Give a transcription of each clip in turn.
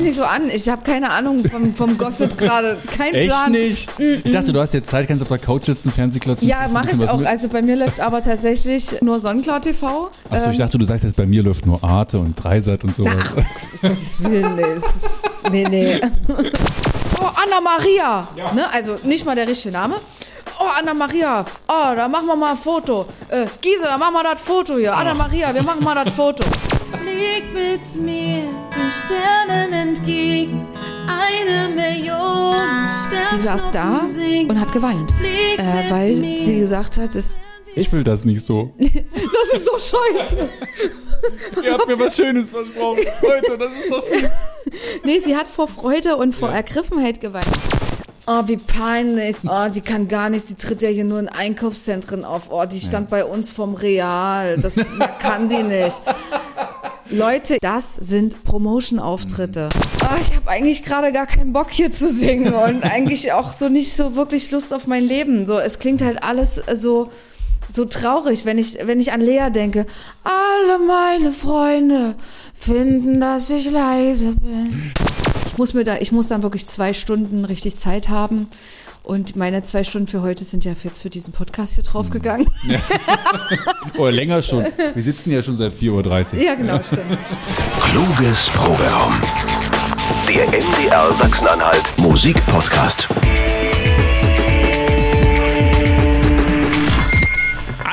mich nicht so an. Ich habe keine Ahnung vom, vom Gossip gerade. Kein Echt Plan. nicht? Ich dachte, du hast jetzt Zeit, kannst auf der Couch sitzen, Fernsehklotzen. Ja, mache ich auch. mit. Also bei mir läuft aber tatsächlich nur Sonnenklar TV. Achso, ich Ähm, dachte, du sagst jetzt, bei mir läuft nur Arte und Dreisat und sowas. Ach, Gottes Willen, nee. Nee, nee. Oh, Anna Maria. Ne? Also nicht mal der richtige Name. Oh, Anna Maria. Oh, da machen wir mal ein Foto. Äh, Giese, da machen wir das Foto hier. Anna Maria, wir machen mal das Foto. Flieg mit mir den Sternen entgegen. Eine Million Sie saß da und hat geweint. Äh, weil sie gesagt hat, es, Ich will das nicht so. das ist so scheiße. Ihr habt mir was Schönes versprochen. Leute, das ist doch fies. Nee, sie hat vor Freude und vor Ergriffenheit geweint. Oh, wie peinlich. Oh, die kann gar nichts. Die tritt ja hier nur in Einkaufszentren auf. Oh, die stand bei uns vom Real. Das kann die nicht. Leute, das sind Promotion-Auftritte. Oh, ich habe eigentlich gerade gar keinen Bock hier zu singen und eigentlich auch so nicht so wirklich Lust auf mein Leben. So, es klingt halt alles so so traurig, wenn ich wenn ich an Lea denke. Alle meine Freunde finden, dass ich leise bin. Ich muss mir da, ich muss dann wirklich zwei Stunden richtig Zeit haben. Und meine zwei Stunden für heute sind ja jetzt für diesen Podcast hier draufgegangen. Oder länger schon. Wir sitzen ja schon seit 4.30 Uhr. Ja, genau, stimmt. Kluges Proberaum. Der MDR Sachsen-Anhalt Musikpodcast.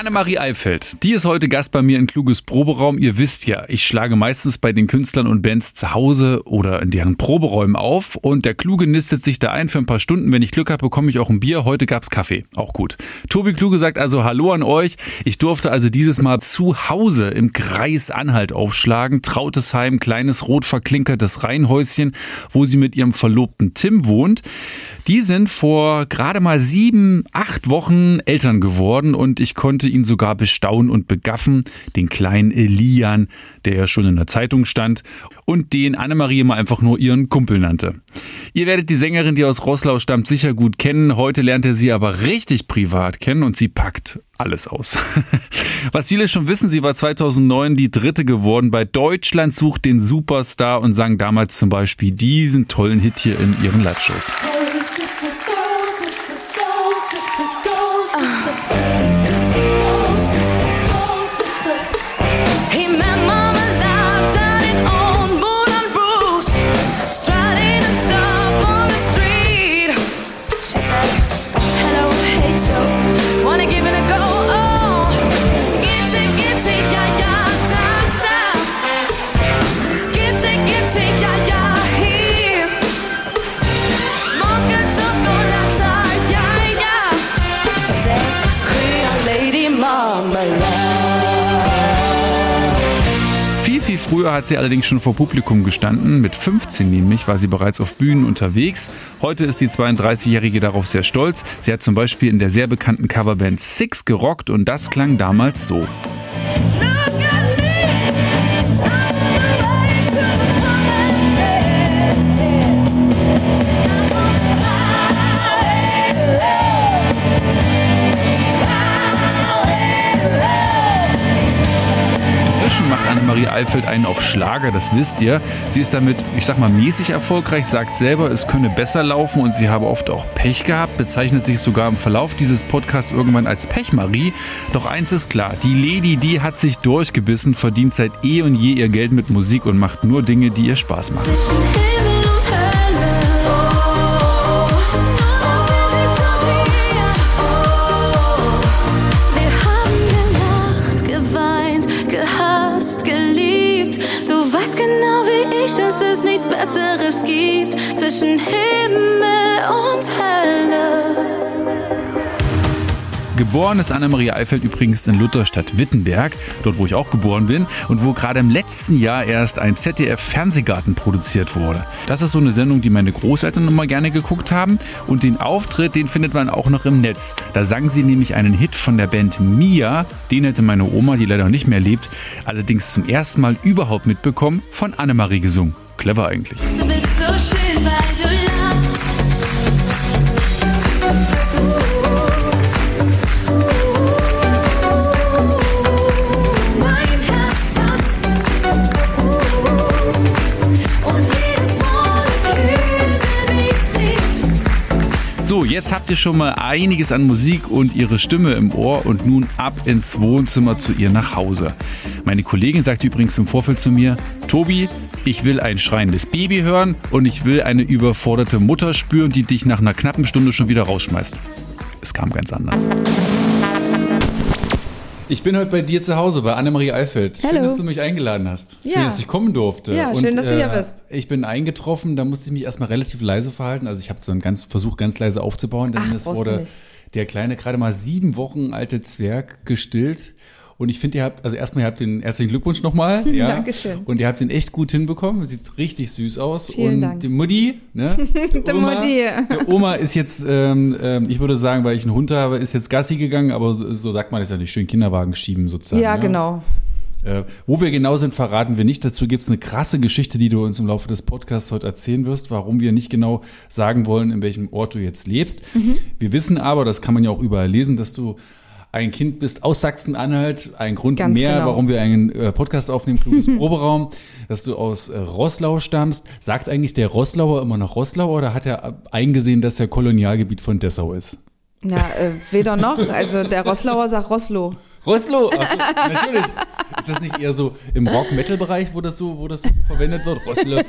Annemarie Eifeld, die ist heute Gast bei mir in Kluges Proberaum. Ihr wisst ja, ich schlage meistens bei den Künstlern und Bands zu Hause oder in deren Proberäumen auf und der Kluge nistet sich da ein für ein paar Stunden. Wenn ich Glück habe, bekomme ich auch ein Bier. Heute gab's Kaffee, auch gut. Tobi Kluge sagt also Hallo an euch. Ich durfte also dieses Mal zu Hause im Kreis Anhalt aufschlagen. Trautesheim, kleines rot verklinkertes Reihenhäuschen, wo sie mit ihrem Verlobten Tim wohnt. Die sind vor gerade mal sieben, acht Wochen Eltern geworden und ich konnte ihn sogar bestaunen und begaffen, den kleinen Elian, der ja schon in der Zeitung stand und den Annemarie mal einfach nur ihren Kumpel nannte. Ihr werdet die Sängerin, die aus Roßlau stammt, sicher gut kennen. Heute lernt ihr sie aber richtig privat kennen und sie packt alles aus. Was viele schon wissen, sie war 2009 die dritte geworden bei Deutschland sucht den Superstar und sang damals zum Beispiel diesen tollen Hit hier in ihren Live-Shows. Früher hat sie allerdings schon vor Publikum gestanden. Mit 15 nämlich war sie bereits auf Bühnen unterwegs. Heute ist die 32-Jährige darauf sehr stolz. Sie hat zum Beispiel in der sehr bekannten Coverband Six gerockt und das klang damals so. Annemarie Eifeld einen auf Schlager, das wisst ihr. Sie ist damit, ich sag mal, mäßig erfolgreich, sagt selber, es könne besser laufen und sie habe oft auch Pech gehabt, bezeichnet sich sogar im Verlauf dieses Podcasts irgendwann als Pechmarie. Doch eins ist klar, die Lady, die hat sich durchgebissen, verdient seit eh und je ihr Geld mit Musik und macht nur Dinge, die ihr Spaß machen. Besseres gibt. Zwischen Himmel und Hölle. Geboren ist Annemarie Eifeld übrigens in Lutherstadt-Wittenberg, dort wo ich auch geboren bin und wo gerade im letzten Jahr erst ein ZDF-Fernsehgarten produziert wurde. Das ist so eine Sendung, die meine Großeltern immer gerne geguckt haben und den Auftritt, den findet man auch noch im Netz. Da sang sie nämlich einen Hit von der Band Mia, den hätte meine Oma, die leider nicht mehr lebt, allerdings zum ersten Mal überhaupt mitbekommen, von Annemarie gesungen. Clever eigentlich. Du bist so schön, weil du. So, jetzt habt ihr schon mal einiges an Musik und ihre Stimme im Ohr und nun ab ins Wohnzimmer zu ihr nach Hause. Meine Kollegin sagte übrigens im Vorfeld zu mir, Tobi, ich will ein schreiendes Baby hören und ich will eine überforderte Mutter spüren, die dich nach einer knappen Stunde schon wieder rausschmeißt. Es kam ganz anders. Ich bin heute bei dir zu Hause, bei Annemarie Eifeld. Schön, Hallo. dass du mich eingeladen hast. Schön, Ja. dass ich kommen durfte. Ja, schön, dass du hier bist. Ich bin eingetroffen, da musste ich mich erstmal relativ leise verhalten. Also ich habe so einen ganz Versuch, ganz leise aufzubauen, denn Ach, du wurde nicht. der kleine, gerade mal sieben Wochen alte Zwerg gestillt. Und ich finde, ihr habt, also erstmal, ihr habt den herzlichen Glückwunsch nochmal. Ja. Dankeschön. Und ihr habt den echt gut hinbekommen. Sieht richtig süß aus. Vielen und Dank. die Mutti, ne? Der Die Mutti. Der Oma ist jetzt, ähm, ähm, ich würde sagen, weil ich einen Hund habe, ist jetzt Gassi gegangen, aber so, sagt man das ja nicht, schön Kinderwagen schieben sozusagen. Ja, ne? genau. Äh, wo wir genau sind, verraten wir nicht. Dazu gibt's eine krasse Geschichte, die du uns im Laufe des Podcasts heute erzählen wirst, warum wir nicht genau sagen wollen, in welchem Ort du jetzt lebst. Mhm. Wir wissen aber, das kann man ja auch überall lesen, dass du ein Kind bist aus Sachsen-Anhalt. Ein Grund Ganz mehr, genau. warum wir einen äh, Podcast aufnehmen, kluges Proberaum, dass du aus äh, Roßlau stammst. Sagt eigentlich der Roßlauer immer noch Roßlau oder hat er eingesehen, dass er Kolonialgebiet von Dessau ist? Ja, äh, weder noch. Also der Roslauer sagt Roslo. So, natürlich. Ist das nicht eher so im Rock-Metal-Bereich, wo das so, wo das so verwendet wird? Roslo.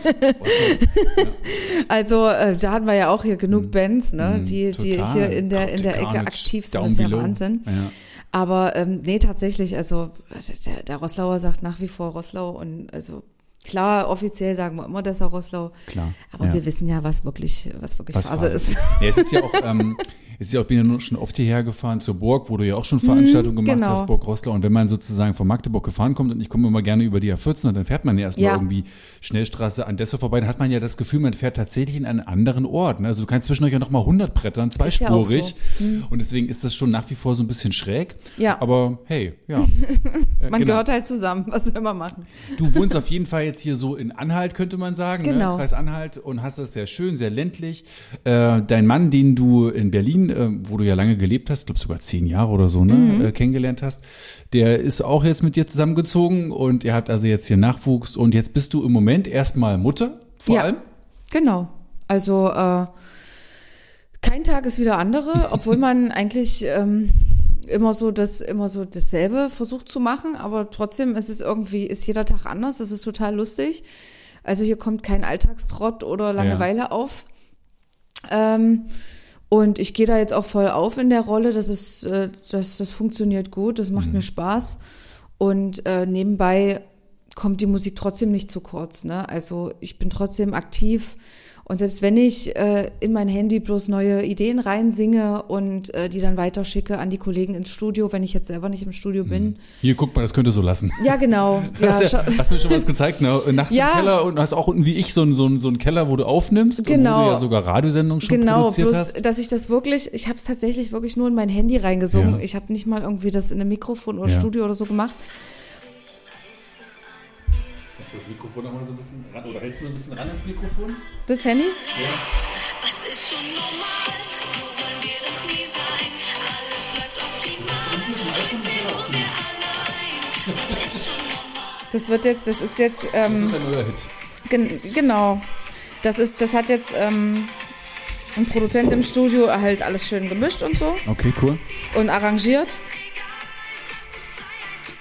Also äh, da hatten wir ja auch hier genug Bands, ne, die, die total. hier in der, in der Ecke aktiv sind. Down Das ist ja. Wahnsinn. Ja. Aber ähm, nee, tatsächlich, also der, der Roslauer sagt nach wie vor Roslau und also klar, offiziell sagen wir immer Dessau Roslau. Klar, Aber ja. wir wissen ja, was wirklich, was wirklich Was Phase Phase ist. Ja, es ist ja auch, ähm, es ist ja auch, bin ja nur schon oft hierher gefahren zur Burg, wo du ja auch schon Veranstaltungen gemacht genau. hast, Burg Roßlau. Und wenn man sozusagen von Magdeburg gefahren kommt und ich komme immer gerne über die A14 und dann fährt man ja erstmal Ja. irgendwie Schnellstraße an Dessau vorbei, dann hat man ja das Gefühl, man fährt tatsächlich in einen anderen Ort. Ne? Also du kannst zwischendurch ja nochmal 100 brettern, Ist ja auch zweispurig. Und deswegen ist das schon nach wie vor so ein bisschen schräg. Ja. Aber hey, ja. Äh, Man genau. gehört halt zusammen, was wir immer machen. Du wohnst auf jeden Fall jetzt hier so in Anhalt, könnte man sagen, Genau. ne? Kreis Anhalt und hast das sehr schön, sehr ländlich. Äh, dein Mann, den du in Berlin, äh, wo du ja lange gelebt hast, glaube sogar zehn Jahre oder so, ne, Mhm. äh, kennengelernt hast, der ist auch jetzt mit dir zusammengezogen und ihr habt also jetzt hier Nachwuchs und jetzt bist du im Moment erstmal Mutter, vor Ja. allem. Genau. Also äh, kein Tag ist wie der andere, obwohl man eigentlich ähm, immer so das immer so dasselbe versucht zu machen, aber trotzdem ist es irgendwie ist jeder Tag anders. Das ist total lustig. Also hier kommt kein Alltagstrott oder Langeweile auf. Ähm, und ich gehe da jetzt auch voll auf in der Rolle. Das ist, äh, das, das funktioniert gut. Das macht mir Spaß. Und äh, nebenbei kommt die Musik trotzdem nicht zu kurz. Ne? Also ich bin trotzdem aktiv. Und selbst wenn ich äh, in mein Handy bloß neue Ideen reinsinge und äh, die dann weiterschicke an die Kollegen ins Studio, wenn ich jetzt selber nicht im Studio bin. Hier, guck mal, das könnte so lassen. Ja, genau. Ja, hast, ja, hast mir schon was gezeigt, ne? Nachts Ja. im Keller und hast auch unten wie ich so einen so einen- so einen Keller, wo du aufnimmst und wo Genau. du ja sogar Radiosendungen schon Genau, produziert bloß, hast. dass ich das wirklich, ich habe es tatsächlich wirklich nur in mein Handy reingesungen. Ich habe nicht mal irgendwie das in einem Mikrofon oder. Studio oder so gemacht. Das Mikrofon nochmal so ein bisschen ran, oder hältst du so ein bisschen ran ans Mikrofon? Das Handy? Was ist schon normal? So wollen wir doch nie sein. Alles läuft optimal. Sind wir allein. Das wird jetzt, das ist jetzt, ähm, Das ist ein neuer Hit. gen genau. Das ist, das hat jetzt ähm, ein Produzent im Studio halt alles schön gemischt und so Okay, cool. und arrangiert.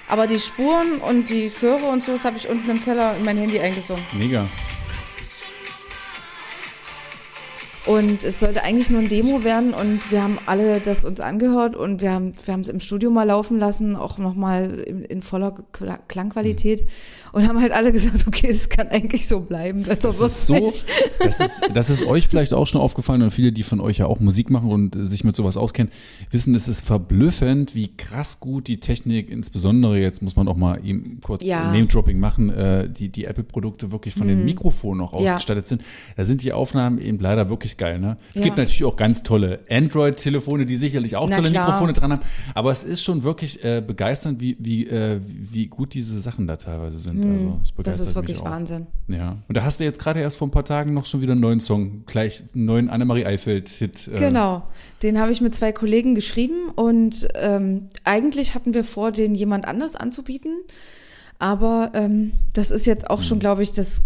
Aber die Spuren und die Chöre und so, das habe ich unten im Keller in mein Handy eingesungen. Mega. Und es sollte eigentlich nur ein Demo werden und wir haben alle das uns angehört und wir haben wir haben es im Studio mal laufen lassen, auch nochmal in, in voller Kla- Klangqualität und haben halt alle gesagt, okay, das kann eigentlich so bleiben. Das wird's ist so, nicht. das ist, das ist euch vielleicht auch schon aufgefallen und viele, die von euch ja auch Musik machen und sich mit sowas auskennen, wissen, es ist verblüffend, wie krass gut die Technik, insbesondere jetzt muss man auch mal eben kurz Ja. Mhm. Name-Dropping machen, äh, die, die Apple-Produkte wirklich von den Mikrofonen auch Ja. ausgestattet sind. Da sind die Aufnahmen eben leider wirklich geil. Ne? Es Ja. gibt natürlich auch ganz tolle Android-Telefone, die sicherlich auch Na tolle klar. Mikrofone dran haben, aber es ist schon wirklich äh, begeisternd, wie, wie, äh, wie gut diese Sachen da teilweise sind. also, es Mhm. Das ist wirklich. Wahnsinn. Ja. Und da hast du jetzt gerade erst vor ein paar Tagen noch schon wieder einen neuen Song, gleich einen neuen Annemarie Eifeld-Hit. Äh, Genau, den habe ich mit zwei Kollegen geschrieben und ähm, eigentlich hatten wir vor, den jemand anders anzubieten, aber ähm, das ist jetzt auch Mhm. schon, glaube ich, das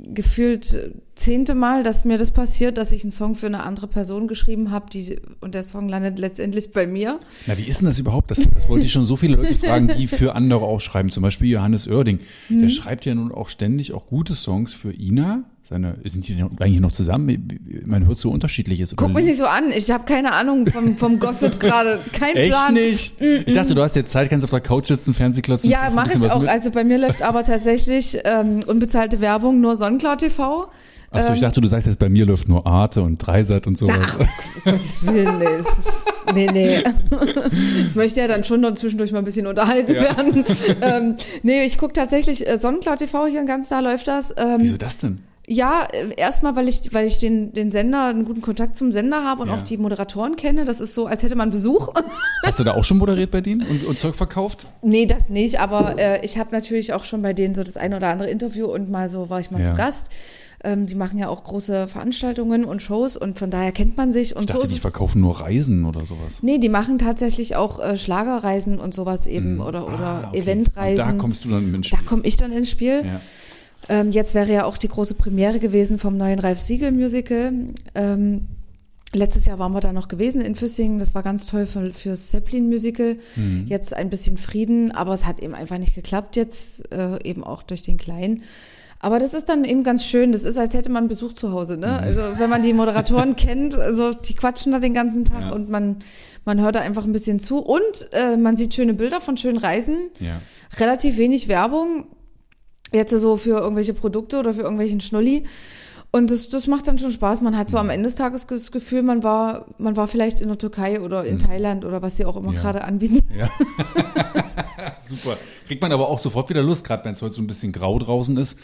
gefühlt zehnte Mal, dass mir das passiert, dass ich einen Song für eine andere Person geschrieben habe, die und der Song landet letztendlich bei mir. Na, wie ist denn das überhaupt? Das, das wollte ich schon so viele Leute fragen, die für andere auch schreiben. Zum Beispiel Johannes Oerding. Mhm. Der schreibt ja nun auch ständig auch gute Songs für Ina. Seine, sind die eigentlich noch zusammen? Man hört so unterschiedliches. Guck mich nicht so an, ich habe keine Ahnung vom, vom Gossip gerade, kein Echt Plan. nicht? Ich dachte, du hast jetzt Zeit, kannst auf der Couch sitzen, Fernsehklotzen. Ja, kriegst ein mache ich auch. mit. Also bei mir läuft aber tatsächlich ähm, unbezahlte Werbung nur Sonnenklar TV. Achso, ich dachte, du sagst jetzt, bei mir läuft nur Arte und Dreisat und sowas. Ach, Gottes Willen, nee. Nee, nee. Ich möchte ja dann schon noch zwischendurch mal ein bisschen unterhalten Ja. werden. Ähm, nee, ich gucke tatsächlich äh, Sonnenklar TV hier in ganz da läuft das. Ähm, Wieso das denn? Ja, äh, erstmal, weil ich, weil ich den, den Sender, einen guten Kontakt zum Sender habe und Ja. auch die Moderatoren kenne. Das ist so, als hätte man Besuch. Hast du da auch schon moderiert bei denen und, und Zeug verkauft? nee, das nicht, aber äh, ich habe natürlich auch schon bei denen so das eine oder andere Interview und mal so war ich mal Ja. zu Gast. Ähm, die machen ja auch große Veranstaltungen und Shows und von daher kennt man sich. Und Ich dachte, so ist die verkaufen nur Reisen oder sowas. Nee, die machen tatsächlich auch äh, Schlagerreisen und sowas eben oder, oder Ah, okay. Eventreisen. Und da kommst du dann ins Da Spiel. komme ich dann ins Spiel. Ja. Ähm, jetzt wäre ja auch die große Premiere gewesen vom neuen Ralf Siegel Musical. Ähm, letztes Jahr waren wir da noch gewesen in Füssingen. Das war ganz toll für, fürs Zeppelin Musical. Mhm. Jetzt ein bisschen Frieden, aber es hat eben einfach nicht geklappt jetzt, äh, eben auch durch den Kleinen. Aber das ist dann eben ganz schön. Das ist, als hätte man Besuch zu Hause. Mhm. Ne? Also wenn man die Moderatoren kennt, also die quatschen da den ganzen Tag Ja. und man, man hört da einfach ein bisschen zu. Und äh, man sieht schöne Bilder von schönen Reisen Ja. relativ wenig Werbung. Jetzt so für irgendwelche Produkte oder für irgendwelchen Schnulli. Und das, das macht dann schon Spaß. Man hat so am Ende des Tages das Gefühl, man war, man war vielleicht in der Türkei oder in Thailand oder was sie auch immer Ja. gerade anbieten. Ja. Super. Kriegt man aber auch sofort wieder Lust, gerade wenn es heute so ein bisschen grau draußen ist.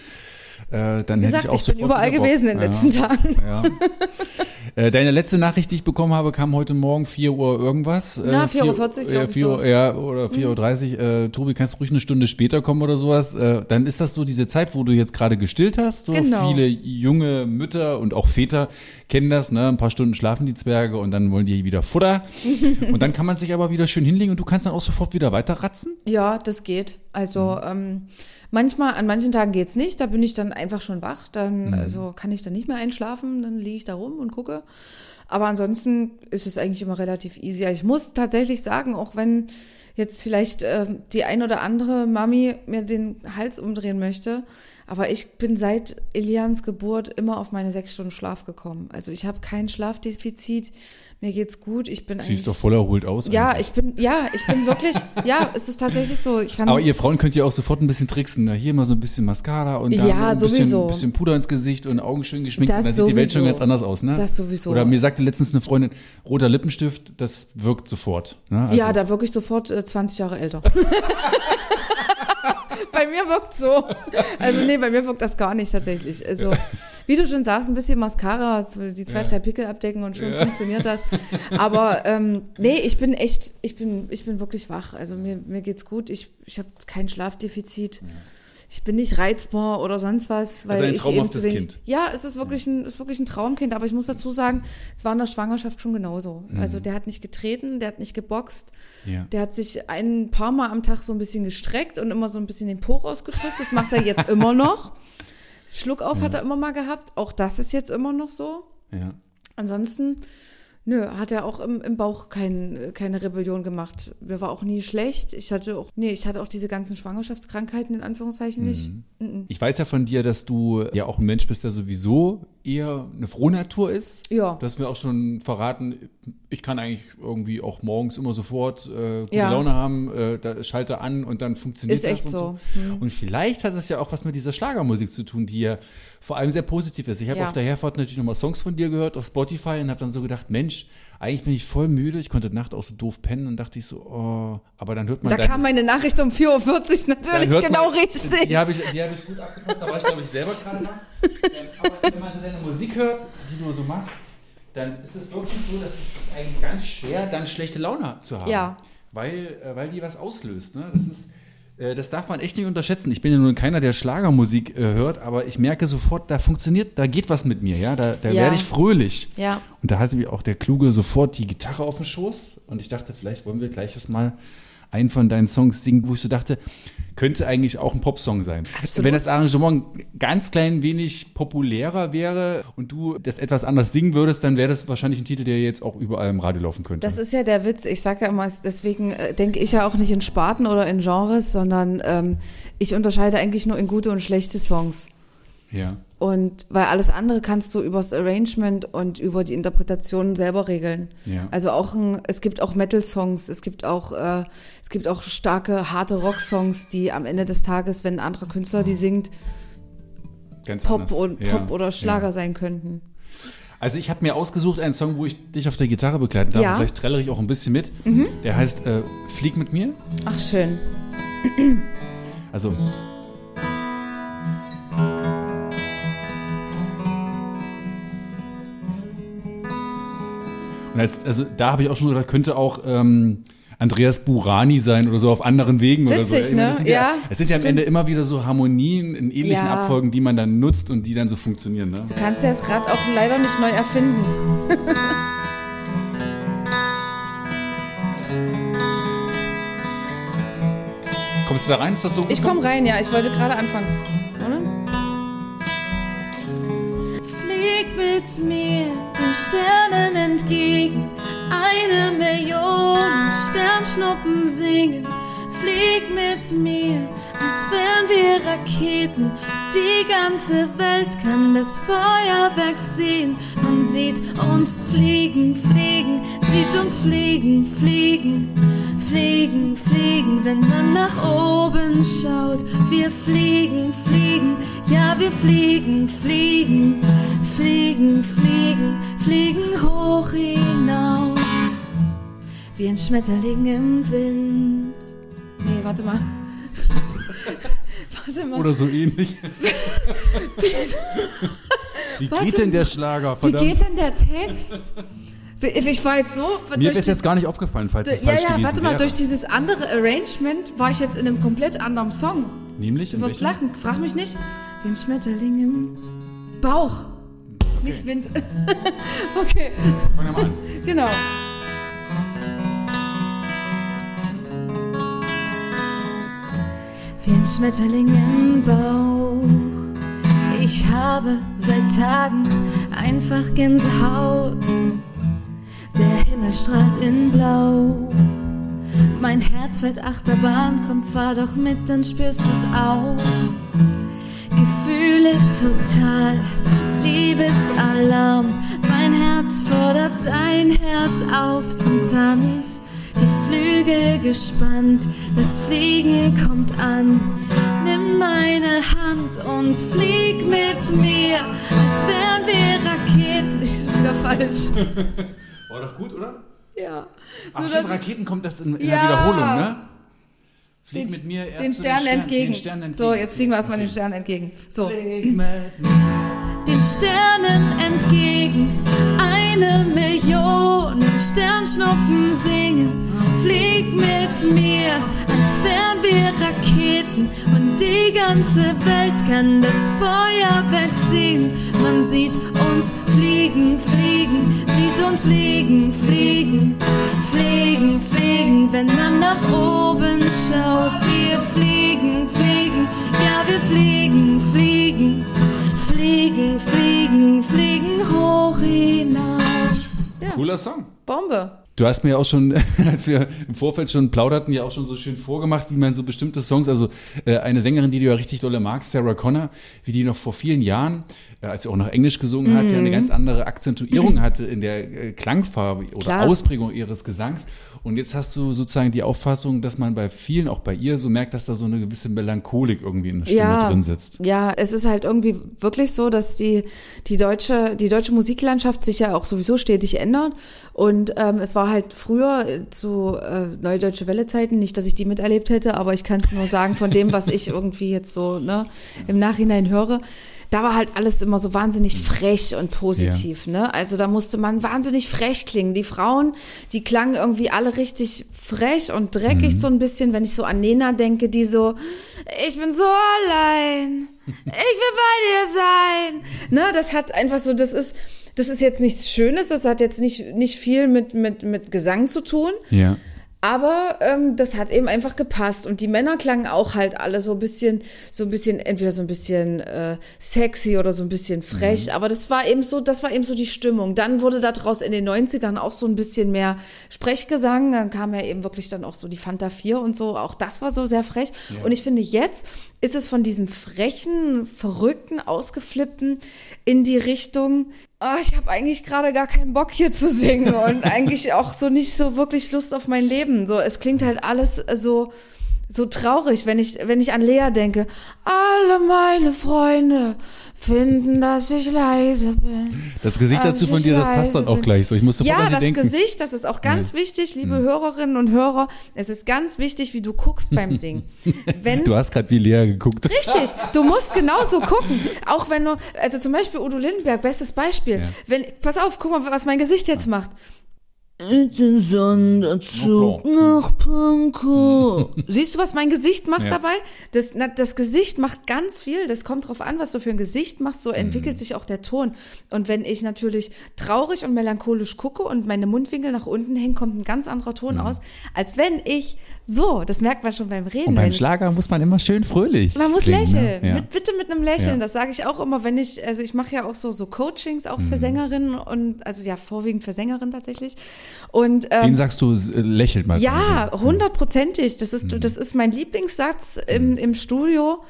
Äh, dann Wie hätte gesagt, ich auch ich bin überall gewesen in den ja. letzten Tagen. Ja. Äh, Deine letzte Nachricht, die ich bekommen habe, kam heute Morgen 4 Uhr irgendwas. Äh, Na, 4.40 Uhr, äh, glaub ich, 4 Uhr. Mhm. ja, oder 4.30 Uhr. Äh, Tobi, kannst du ruhig eine Stunde später kommen oder sowas? Äh, dann ist das so diese Zeit, wo du jetzt gerade gestillt hast. So Genau. viele junge Mütter und auch Väter kennen das. Ne? Ein paar Stunden schlafen die Zwerge und dann wollen die wieder Futter. und dann kann man sich aber wieder schön hinlegen und du kannst dann auch sofort wieder weiterratzen. Ja, das geht. Also Mhm. ähm, manchmal, an manchen Tagen geht's nicht, da bin ich dann einfach schon wach, dann Mhm. also kann ich dann nicht mehr einschlafen, dann liege ich da rum und gucke. Aber ansonsten ist es eigentlich immer relativ easy. Ich muss tatsächlich sagen, auch wenn jetzt vielleicht ähm, die ein oder andere Mami mir den Hals umdrehen möchte, aber ich bin seit Elians Geburt immer auf meine sechs Stunden Schlaf gekommen. Also ich habe kein Schlafdefizit, mir geht's gut, ich bin Siehst doch voll erholt aus. ja, eigentlich. ich bin, ja, ich bin wirklich, ja, es ist tatsächlich so. Ich kann, Aber ihr Frauen könnt ja auch sofort ein bisschen tricksen. Ne? Hier mal so ein bisschen Mascara und da Ja, ein bisschen, sowieso. bisschen Puder ins Gesicht und Augen schön geschminkt. Das und dann sieht die Welt schon sowieso. ganz anders aus. Ne? Das sowieso. Oder mir sagte letztens eine Freundin, roter Lippenstift, das wirkt sofort. Ne? Also, ja, da wirklich sofort äh, 20 Jahre älter. bei mir wirkt so. Also nee, bei mir wirkt das gar nicht tatsächlich. Also wie du schon sagst, ein bisschen Mascara, die zwei, drei Pickel abdecken und schon funktioniert das. Aber ähm, nee, ich bin echt, ich bin, ich bin wirklich wach. Also mir, mir geht's gut. Ich, ich habe kein Schlafdefizit. Ich bin nicht reizbar oder sonst was, weil Also ein ich eben traumhaftes wenig. Kind. Ja, es ist wirklich ein, ist wirklich ein Traumkind. Aber ich muss dazu sagen, es war in der Schwangerschaft schon genauso. Also der hat nicht getreten, der hat nicht geboxt. Mhm. Ja. Der hat sich ein paar Mal am Tag so ein bisschen gestreckt und immer so ein bisschen den Po rausgedrückt. Das macht er jetzt immer noch. Schluck auf hat er immer mal gehabt. Auch das ist jetzt immer noch so. ja. Ansonsten, nö, hat er auch im, im Bauch kein, keine Rebellion gemacht. Mir war auch nie schlecht. Ich hatte auch, nee, ich hatte auch diese ganzen Schwangerschaftskrankheiten in Anführungszeichen nicht. Mhm. Ich weiß ja von dir, dass du ja auch ein Mensch bist, der sowieso eher eine Frohnatur ist. Ja. Du hast mir auch schon verraten, ich kann eigentlich irgendwie auch morgens immer sofort äh, gute Ja. Laune haben, äh, da schalte an und dann funktioniert Ist das echt und so. so. Mhm. Und vielleicht hat es ja auch was mit dieser Schlagermusik zu tun, die ja vor allem sehr positiv ist. Ich habe Ja. auf der Herfahrt natürlich nochmal Songs von dir gehört auf Spotify und habe dann so gedacht, Mensch, eigentlich bin ich voll müde. Ich konnte Nacht auch so doof pennen und dachte ich so, oh, aber dann hört man Da kam meine Nachricht um 4.40 Uhr natürlich genau man, richtig. Die habe ich, die hab ich gut abgepasst, da war ich glaube ich selber gerade. Ähm, Aber wenn man so deine Musik hört, die du so machst, dann ist es wirklich so, dass es eigentlich ganz schwer, dann schlechte Laune zu haben. Ja. Weil, äh, weil die was auslöst. Ne? Das ist. Äh, Das darf man echt nicht unterschätzen. Ich bin ja nun keiner, der Schlagermusik äh, hört, aber ich merke sofort, da funktioniert, da geht was mit mir, ja. Da, da Ja. werde ich fröhlich. Ja. Und da hatte mir auch der Kluge sofort die Gitarre auf den Schoß und ich dachte, vielleicht wollen wir gleich das mal einen von deinen Songs singen, wo ich so dachte, könnte eigentlich auch ein Popsong sein. Absolut. Wenn das Arrangement ganz klein wenig populärer wäre und du das etwas anders singen würdest, dann wäre das wahrscheinlich ein Titel, der jetzt auch überall im Radio laufen könnte. Das ist ja der Witz. Ich sage ja immer, es- deswegen äh, denke ich ja auch nicht in Sparten oder in Genres, sondern ähm, ich unterscheide eigentlich nur in gute und schlechte Songs. ja. Und weil alles andere kannst du übers Arrangement und über die Interpretation selber regeln. Ja. Also auch ein, es gibt auch Metal-Songs, es gibt auch äh, es gibt auch starke harte Rock-Songs, die am Ende des Tages, wenn ein anderer Künstler die singt, Ganz Pop, anders. und, Ja, Pop oder Schlager ja. sein könnten. Also ich habe mir ausgesucht einen Song, wo ich dich auf der Gitarre begleiten darf. Ja. Mhm. Vielleicht trällere ich auch ein bisschen mit. Der heißt äh, Flieg mit mir. Ach schön. Also Und als, also da habe ich auch schon gedacht, könnte auch ähm, Andreas Burani sein oder so auf anderen Wegen oder so. Witzig, Ich meine, ne? Das sind Ja, es sind ja am. Ende immer wieder so Harmonien in ähnlichen Ja. Abfolgen, die man dann nutzt und die dann so funktionieren. Ne? Du kannst ja das Rad auch leider nicht neu erfinden. Kommst du da rein? Ist das so? Ich komme rein, ja. Ich wollte gerade anfangen. Oder? Mit mir den Sternen entgegen, eine Million Sternschnuppen singen. Flieg mit mir, als wären wir Raketen. Die ganze Welt kann das Feuerwerk sehen. Man sieht uns fliegen, fliegen, sieht uns fliegen, fliegen. Fliegen, fliegen, wenn man nach oben schaut. Wir fliegen, fliegen, ja, wir fliegen, fliegen, fliegen, fliegen, fliegen hoch hinaus. Wie ein Schmetterling im Wind. Nee, warte mal. warte mal. Oder so ähnlich. Wie Warte geht denn der. Schlager? Wie Verdammt. geht denn der Text? Ich war jetzt so. Mir ist jetzt gar nicht aufgefallen, falls es ja, falsch ja, gewesen warte mal, wäre. durch dieses andere Arrangement war ich jetzt in einem komplett anderen Song. Nämlich? Du wirst lachen, frag mich nicht. Wie ein Schmetterling im Bauch. Nicht Wind. okay, Fang mal an. genau. wie ein Schmetterling im Bauch. Ich habe seit Tagen einfach Gänsehaut. Der Himmel strahlt in Blau. Mein Herz fährt Achterbahn, komm, fahr doch mit, dann spürst du's auch. Gefühle total, Liebesalarm. Mein Herz fordert dein Herz auf zum Tanz. Die Flügel gespannt, das Fliegen kommt an. Nimm meine Hand und flieg mit mir, als wären wir Raketen. Ich bin wieder falsch. War doch gut, oder? Ja. Ach, Nur, dass- Raketen kommt das in, in Ja. der Wiederholung, ne? Flieg Den- mit mir erst den zu Sternen Stern- entgegen. Den Sternen entgegen. So, jetzt fliegen wir erstmal den Sternen entgegen. So. Flieg mit mir. den Sternen entgegen. Eine Million Sternschnuppen singen. Flieg mit mir, als wären wir Raketen. Und die ganze Welt kann das Feuerwerk sehen. Man sieht uns fliegen, fliegen, sieht uns fliegen, fliegen. Fliegen, fliegen, wenn man nach oben schaut. Wir fliegen, fliegen, ja, wir fliegen, fliegen. Cooler Song. Bombe. Du hast mir auch schon, als wir im Vorfeld schon plauderten, ja auch schon so schön vorgemacht, wie man so bestimmte Songs, also äh, eine Sängerin, die du ja richtig dolle magst, Sarah Connor, wie die noch vor vielen Jahren, äh, als sie auch noch Englisch gesungen hat, ja eine ganz andere Akzentuierung hatte in der äh, Klangfarbe oder Klar. Ausprägung ihres Gesangs. Und jetzt hast du sozusagen die Auffassung, dass man bei vielen, auch bei ihr, so merkt, dass da so eine gewisse Melancholik irgendwie in der Stimme ja, drin sitzt. Ja, es ist halt irgendwie wirklich so, dass die, die deutsche, die deutsche Musiklandschaft sich ja auch sowieso stetig ändert. Und ähm, es war halt früher zu äh, Neue Deutsche Welle Zeiten, nicht, dass ich die miterlebt hätte, aber ich kann es nur sagen von dem, was ich irgendwie jetzt so ne, im Nachhinein höre. Da war halt alles immer so wahnsinnig frech und positiv, ne? Also da musste man wahnsinnig frech klingen. Die Frauen, die klangen irgendwie alle richtig frech und dreckig so ein bisschen, wenn ich so an Nena denke, die so, ich bin so allein, ich will bei dir sein. Ne, das hat einfach so, das ist, das ist jetzt nichts Schönes, das hat jetzt nicht, nicht viel mit, mit, mit Gesang zu tun. Ja. Aber ähm, das hat eben einfach gepasst. Und die Männer klangen auch halt alle so ein bisschen, so ein bisschen, entweder so ein bisschen äh, sexy oder so ein bisschen frech. Aber das war eben so, das war eben so die Stimmung. Dann wurde daraus in den 90ern auch so ein bisschen mehr Sprechgesang. Dann kam ja eben wirklich dann auch so die Fanta 4 und so. Auch das war so sehr frech. Und ich finde, jetzt ist es von diesem frechen, verrückten, ausgeflippten in die Richtung, ah, ich habe eigentlich gerade gar keinen Bock hier zu singen und eigentlich auch so nicht so wirklich Lust auf mein Leben. So, es klingt halt alles so so traurig, wenn ich wenn ich an Lea denke. Alle meine Freunde finden, dass ich leise bin. Das Gesicht dazu von dir, das passt dann auch bin. gleich so. Ich musste Ja, das denken. Gesicht, das ist auch ganz wichtig, liebe Hörerinnen und Hörer. Es ist ganz wichtig, wie du guckst beim Singen. Wenn Du hast gerade wie Lea geguckt. Richtig, du musst genauso gucken. Auch wenn du, also zum Beispiel Udo Lindenberg, bestes Beispiel. Ja. Wenn, pass auf, guck mal, was mein Gesicht jetzt macht. Den Sonderzug nach Pankow. Siehst du, was mein Gesicht macht Ja. dabei? Das, na, das Gesicht macht ganz viel. Das kommt drauf an, was du für ein Gesicht machst. So entwickelt sich auch der Ton. Und wenn ich natürlich traurig und melancholisch gucke und meine Mundwinkel nach unten hängen, kommt ein ganz anderer Ton aus, als wenn ich so, das merkt man schon beim Reden. Und beim Schlager muss man immer schön fröhlich. man muss klingen, lächeln. Ne? Ja. Mit, bitte mit einem Lächeln. Ja. Das sage ich auch immer, wenn ich, also ich mache ja auch so, so Coachings auch für Sängerinnen und, also ja, vorwiegend für Sängerinnen tatsächlich. Und, ähm, Den sagst du, äh, lächelt mal. ja, hundertprozentig. Das Mhm. ist, das ist mein Lieblingssatz im, im Studio.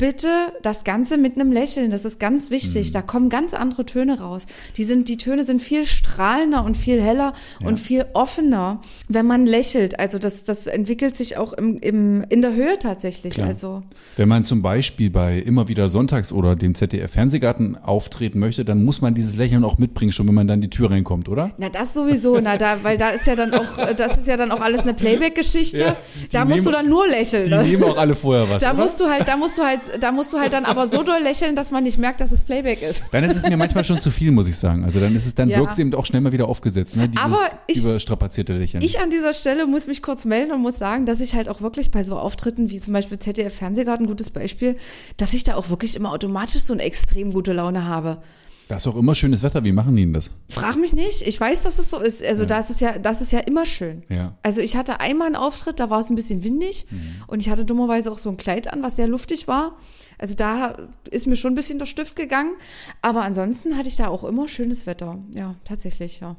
Bitte das Ganze mit einem Lächeln, das ist ganz Mhm. wichtig. Da kommen ganz andere Töne raus. Die sind, die Töne sind viel strahlender und viel heller und viel offener, wenn man lächelt. Also das, das entwickelt sich auch im, im, in der Höhe tatsächlich. Klar. Also Wenn man zum Beispiel bei immer wieder Sonntags oder dem ZDF-Fernsehgarten auftreten möchte, dann muss man dieses Lächeln auch mitbringen, schon wenn man dann die Tür reinkommt, oder? Na, das sowieso, na, da, weil da ist ja dann auch, das ist ja dann auch alles eine Playback-Geschichte. Ja, da musst du nehmen- dann nur lächeln. Die ne? nehmen auch alle vorher was. da oder? musst du halt, da musst du halt, da musst du halt dann aber so doll lächeln, dass man nicht merkt, dass es Playback ist. Dann ist es mir manchmal schon zu viel, muss ich sagen. Also dann ist es, dann Ja. wirkt es eben auch schnell mal wieder aufgesetzt, ne? Dieses Aber ich- überstrapazierte Lächeln. Ich an dieser Stelle muss mich kurz melden und muss sagen, dass ich halt auch wirklich bei so Auftritten wie zum Beispiel ZDF Fernsehgarten, gutes Beispiel, dass ich da auch wirklich immer automatisch so eine extrem gute Laune habe. Da ist auch immer schönes Wetter. Wie machen die denn das? Frag mich nicht. Ich weiß, dass es so ist. Also da ist es ja, das ist ja immer schön. Ja. Also ich hatte einmal einen Auftritt, da war es ein bisschen windig und ich hatte dummerweise auch so ein Kleid an, was sehr luftig war. Also da ist mir schon ein bisschen der Stift gegangen. Aber ansonsten hatte ich da auch immer schönes Wetter. Ja, tatsächlich, ja.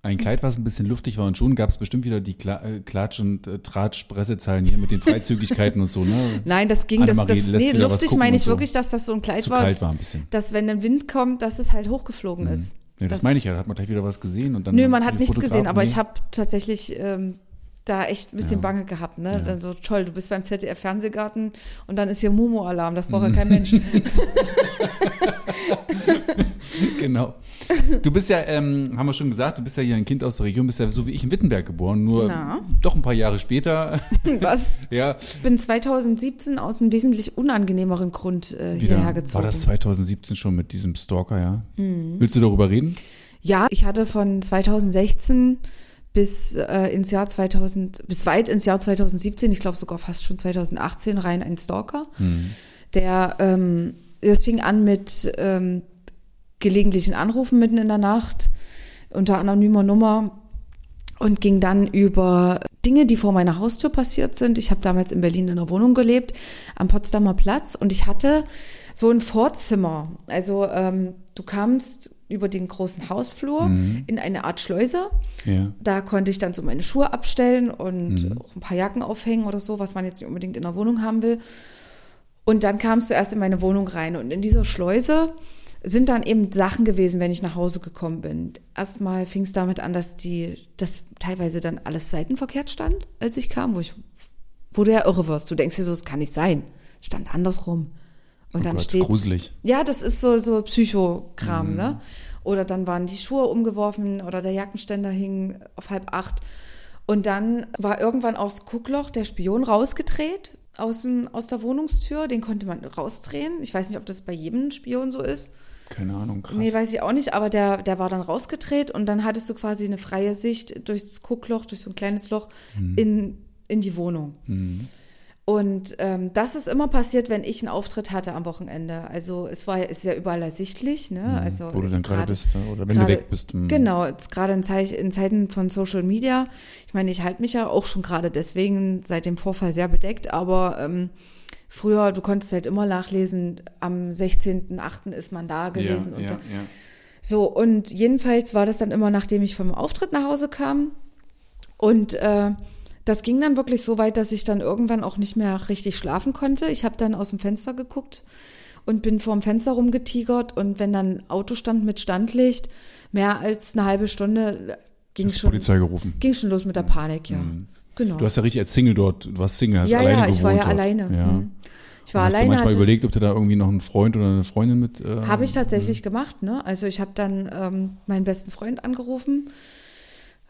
Ein Kleid, was ein bisschen luftig war und schon gab es bestimmt wieder die Kla äh, Klatsch- und äh, Tratsch-Pressezeilen hier mit den Freizügigkeiten und so, ne? Nein, das ging, das, das nee, luftig meine ich so. wirklich, dass das so ein Kleid Zu war, kalt war ein bisschen. dass wenn ein Wind kommt, dass es halt hochgeflogen ist. Ja, das, meine ich ja, da hat man gleich wieder was gesehen und dann. Nö, man hat nichts Fotografen- gesehen, aber nee. ich habe tatsächlich ähm, da echt ein bisschen Bange gehabt. Ne? Dann so, toll, du bist beim ZDF-Fernsehgarten und dann ist hier Mumu-Alarm, das braucht ja kein Mensch. Genau. Du bist ja, ähm, haben wir schon gesagt, du bist ja hier ein Kind aus der Region, bist ja so wie ich in Wittenberg geboren, nur Na. doch ein paar Jahre später. Was? ja, Ich bin 2017 aus einem wesentlich unangenehmeren Grund äh, hierher gezogen. War das 2017 schon mit diesem Stalker, ja? Mhm. Willst du darüber reden? Ja, ich hatte von 2016 bis äh, ins Jahr 2000, bis weit ins Jahr 2017, ich glaube sogar fast schon 2018 rein einen Stalker, der, ähm, das fing an mit ähm, gelegentlichen Anrufen mitten in der Nacht unter anonymer Nummer und ging dann über Dinge, die vor meiner Haustür passiert sind. Ich habe damals in Berlin in einer Wohnung gelebt, am Potsdamer Platz und ich hatte so ein Vorzimmer. Also ähm, du kamst über den großen Hausflur in eine Art Schleuse. Ja. Da konnte ich dann so meine Schuhe abstellen und auch ein paar Jacken aufhängen oder so, was man jetzt nicht unbedingt in der Wohnung haben will. Und dann kamst du erst in meine Wohnung rein. Und in dieser Schleuse sind dann eben Sachen gewesen, wenn ich nach Hause gekommen bin. Erstmal fing es damit an, dass die, dass teilweise dann alles seitenverkehrt stand, als ich kam, wo ich, wo du ja irre wirst. Du denkst dir so, es kann nicht sein. Stand andersrum. Und Oh dann steht gruselig. Ja, das ist so, so Psychokram, Mhm. ne? Oder dann waren die Schuhe umgeworfen oder der Jackenständer hing auf halb acht. Und dann war irgendwann aus Guckloch der Spion rausgedreht aus, dem, aus der Wohnungstür. Den konnte man rausdrehen. Ich weiß nicht, ob das bei jedem Spion so ist. Keine Ahnung, krass. Nee, weiß ich auch nicht, aber der, der war dann rausgedreht und dann hattest du quasi eine freie Sicht durchs Guckloch, durch so ein kleines Loch Mhm. in, in die Wohnung. Und ähm, das ist immer passiert, wenn ich einen Auftritt hatte am Wochenende. Also es war ist ja überall ersichtlich, ne? Also Mhm. Wo du dann gerade bist oder wenn gerade- du weg bist. mhm. Genau, jetzt gerade in, Zei- in Zeiten von Social Media. Ich meine, ich halte mich ja auch schon gerade deswegen seit dem Vorfall sehr bedeckt, aber ähm, früher, du konntest halt immer nachlesen, am 16.8. ist man da gewesen. Ja, ja, dann, ja. so, und jedenfalls war das dann immer, nachdem ich vom Auftritt nach Hause kam. Und äh, das ging dann wirklich so weit, dass ich dann irgendwann auch nicht mehr richtig schlafen konnte. Ich habe dann aus dem Fenster geguckt und bin vorm Fenster rumgetigert. Und wenn dann ein Auto stand mit Standlicht, mehr als eine halbe Stunde ging Hast die schon, Polizei gerufen. ging schon los mit der Panik, ja. Genau. Du hast ja richtig als Single dort, du warst Single, hast ja, alleine ja, gewohnt ich war ja dort. alleine. Ja. Hm. Ich war hast du alleine. manchmal hatte- überlegt, ob du da irgendwie noch einen Freund oder eine Freundin mit. Äh, Habe ich tatsächlich gemacht, ne? Also ich habe dann ähm, meinen besten Freund angerufen.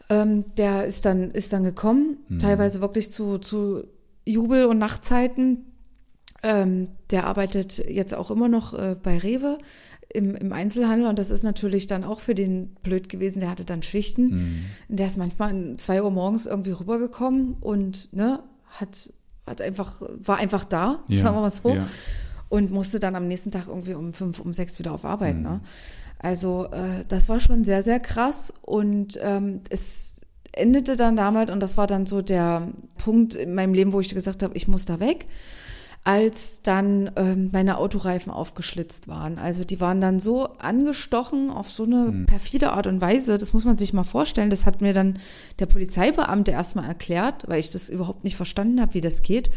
Ähm, der ist dann, ist dann gekommen, teilweise wirklich zu, zu Jubel- und Nachtzeiten. Ähm, der arbeitet jetzt auch immer noch äh, bei Rewe im, im Einzelhandel und das ist natürlich dann auch für den blöd gewesen. Der hatte dann Schichten. Der ist manchmal um zwei Uhr morgens irgendwie rübergekommen und ne, hat, hat einfach, war einfach da, Ja, sagen wir mal so ja. und musste dann am nächsten Tag irgendwie um fünf, um sechs wieder auf Arbeit. Mhm. Ne? Also äh, das war schon sehr, sehr krass und ähm, es endete dann damit und das war dann so der Punkt in meinem Leben, wo ich gesagt habe, ich muss da weg, als dann ähm, meine Autoreifen aufgeschlitzt waren. Also die waren dann so angestochen auf so eine Mhm. perfide Art und Weise, das muss man sich mal vorstellen. Das hat mir dann der Polizeibeamte erstmal erklärt, weil ich das überhaupt nicht verstanden habe, wie das geht.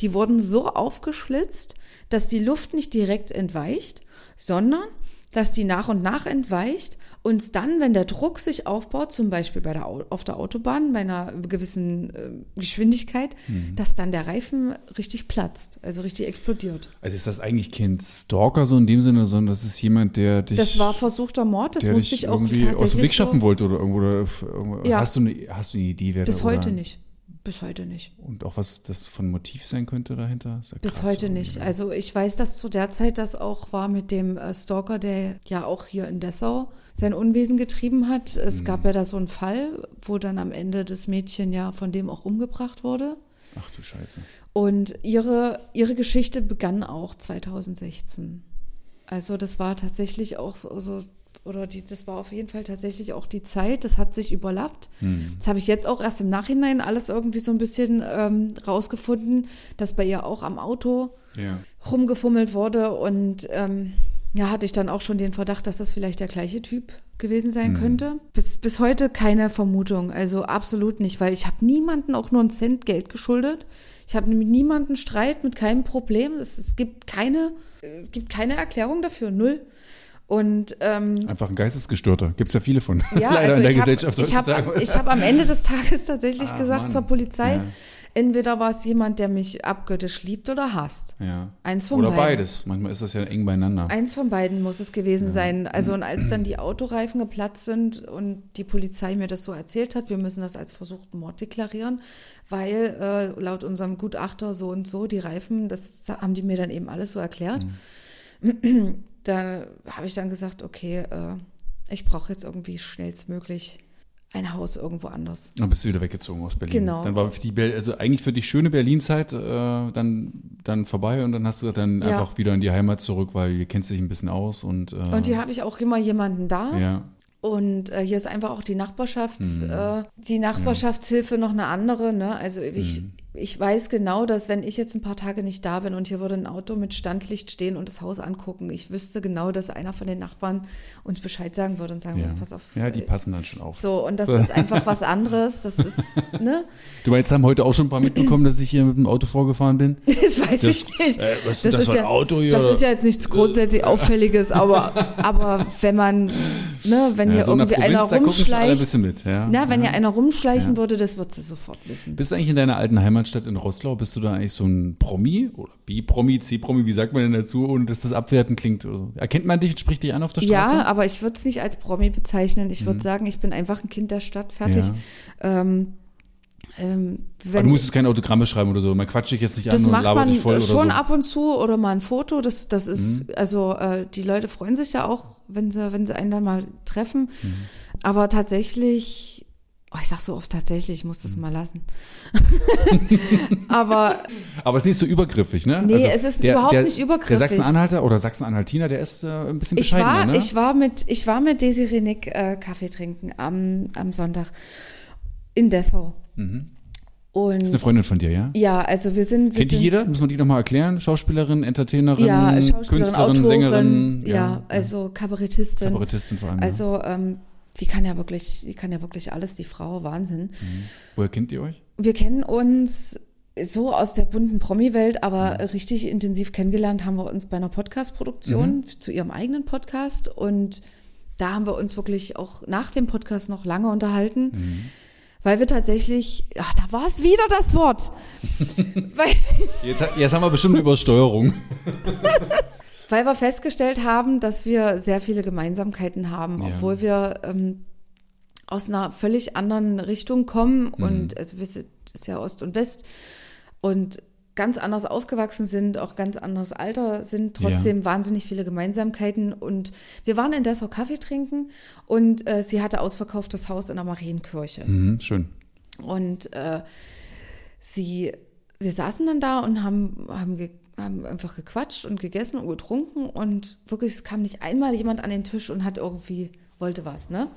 Die wurden so aufgeschlitzt, dass die Luft nicht direkt entweicht, sondern dass die nach und nach entweicht und dann, wenn der Druck sich aufbaut, zum Beispiel bei der, Au- auf der Autobahn bei einer gewissen äh, Geschwindigkeit, Mhm. dass dann der Reifen richtig platzt, also richtig explodiert. Also ist das eigentlich kein Stalker so in dem Sinne, sondern das ist jemand, der dich. Das war versuchter Mord, das musste ich auch irgendwie aus dem Weg schaffen so, wollte oder irgendwo. Oder irgendwo Ja. hast, du eine, hast du eine Idee, wer Bis heute nicht. Bis heute nicht. Und auch was das von Motiv sein könnte dahinter? Ja Bis krass heute nicht. Also ich weiß, dass zu der Zeit das auch war mit dem äh, Stalker, der ja auch hier in Dessau sein Unwesen getrieben hat. Es Mhm. gab ja da so einen Fall, wo dann am Ende das Mädchen ja von dem auch umgebracht wurde. Ach du Scheiße. Und ihre, ihre Geschichte begann auch 2016. Also das war tatsächlich auch so, so oder die, das war auf jeden Fall tatsächlich auch die Zeit, das hat sich überlappt. Das habe ich jetzt auch erst im Nachhinein alles irgendwie so ein bisschen ähm, rausgefunden, dass bei ihr auch am Auto Ja. rumgefummelt wurde und ähm, ja, hatte ich dann auch schon den Verdacht, dass das vielleicht der gleiche Typ gewesen sein könnte. Bis, bis heute keine Vermutung, also absolut nicht, weil ich habe niemanden auch nur einen Cent Geld geschuldet. Ich habe mit niemanden Streit, mit keinem Problem. Es, es gibt keine, es gibt keine Erklärung dafür, null. Und ähm, Einfach ein Geistesgestörter. Gibt es ja viele von. ja, Leider also in der ich habe Gesellschaft ich hab, heutzutage. ich hab am Ende des Tages tatsächlich Ah, gesagt Mann. zur Polizei, Ja. entweder war es jemand, der mich abgöttisch liebt oder hasst. ja. Eins von Oder beiden. beides. Manchmal ist das ja eng beieinander. Eins von beiden muss es gewesen sein. Also und als dann die Autoreifen geplatzt sind und die Polizei mir das so erzählt hat, wir müssen das als versuchten Mord deklarieren, weil äh, laut unserem Gutachter so und so die Reifen, das haben die mir dann eben alles so erklärt. da habe ich dann gesagt, okay, äh, ich brauche jetzt irgendwie schnellstmöglich ein Haus irgendwo anders. Dann bist du wieder weggezogen aus Berlin. Genau. Dann war für die, Ber- also eigentlich für die schöne Berlin-Zeit äh, dann, dann vorbei und dann hast du dann Ja. einfach wieder in die Heimat zurück, weil ihr kennst dich ein bisschen aus und, äh, Und hier habe ich auch immer jemanden da. ja. Und äh, hier ist einfach auch die Nachbarschafts, Mhm. äh, die Nachbarschaftshilfe noch eine andere. Ne? Also ich, Mhm. Ich weiß genau, dass wenn ich jetzt ein paar Tage nicht da bin und hier würde ein Auto mit Standlicht stehen und das Haus angucken, ich wüsste genau, dass einer von den Nachbarn uns Bescheid sagen würde und sagen, Ja. würde, pass auf. ja, die äh, passen dann schon auf. So, und das ist einfach was anderes. Das ist, ne? Du meinst, haben heute auch schon ein paar mitbekommen, dass ich hier mit dem Auto vorgefahren bin? Das weiß Das- ich nicht. äh, was ist das für ein ja, Auto hier? Das ist ja jetzt nichts grundsätzlich Auffälliges, aber, aber wenn man, ne, wenn Ja, hier so irgendwie einer ein rumschleicht, mit. Ja. na, wenn ja. hier einer rumschleichen würde, das wird sie sofort wissen. Bist du eigentlich in deiner alten Heimatstadt in Roßlau, bist du da eigentlich so ein Promi oder B-Promi, C-Promi, wie sagt man denn dazu, ohne dass das abwertend klingt? Oder so? Erkennt man dich und spricht dich an auf der Straße? Ja, aber ich würde es nicht als Promi bezeichnen. Ich würde sagen, ich bin einfach ein Kind der Stadt, fertig. Mhm. Ja. Ähm, ähm, du musst jetzt keine Autogramme schreiben oder so. Man quatscht dich jetzt nicht das an und macht labert man dich voll oder schon so. Mhm. ab und zu oder mal ein Foto. Das, das ist, also äh, die Leute freuen sich ja auch, wenn sie, wenn sie einen dann mal treffen. Mhm. Aber tatsächlich Oh, ich sag so oft tatsächlich, ich muss das mal lassen. Aber Aber es ist nicht so übergriffig, ne? Nee, es ist überhaupt nicht übergriffig. Der Sachsen-Anhalter oder Sachsen-Anhaltiner, der ist äh, ein bisschen ich bescheidener, war, ne? ich war mit, ich war mit Desiree Nick äh, Kaffee trinken am, am Sonntag in Dessau. Und ist eine Freundin von dir, ja? ja, also wir sind, wir Kennt die jeder? Muss man die nochmal erklären? Schauspielerin, Entertainerin, Ja, Schauspielerin, Künstlerin, Autorin, Sängerin. ja, also Kabarettistin. Kabarettistin vor allem. ja. Also ähm, die kann ja wirklich, die kann ja wirklich alles, die Frau, Wahnsinn. Woher kennt ihr euch? Wir kennen uns so aus der bunten Promi-Welt, aber richtig intensiv kennengelernt haben wir uns bei einer Podcast-Produktion zu ihrem eigenen Podcast und da haben wir uns wirklich auch nach dem Podcast noch lange unterhalten, weil wir tatsächlich, ach, da war es wieder das Wort, Jetzt, jetzt haben wir bestimmt Übersteuerung. weil wir festgestellt haben, dass wir sehr viele Gemeinsamkeiten haben, Ja. obwohl wir ähm, aus einer völlig anderen Richtung kommen Mhm. und also ist ja Ost und West und ganz anders aufgewachsen sind, auch ganz anderes Alter sind, trotzdem wahnsinnig viele Gemeinsamkeiten und wir waren in Dessau Kaffee trinken und äh, sie hatte ausverkauftes Haus in der Marienkirche. Mhm, schön. Und äh, sie, wir saßen dann da und haben, haben, ge, haben einfach gequatscht und gegessen und getrunken und wirklich, es kam nicht einmal jemand an den Tisch und hat irgendwie, wollte was, ne?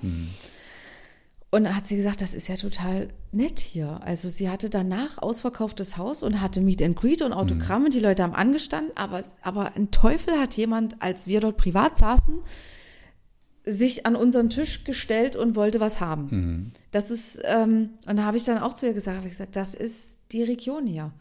Und dann hat sie gesagt, das ist ja total nett hier. Also sie hatte danach ausverkauftes Haus und hatte Meet and Greet und Autogramme, die Leute haben angestanden, aber, aber ein Teufel hat jemand, als wir dort privat saßen, sich an unseren Tisch gestellt und wollte was haben. Das ist, ähm, und da habe ich dann auch zu ihr gesagt, habe ich gesagt, das ist die Region hier.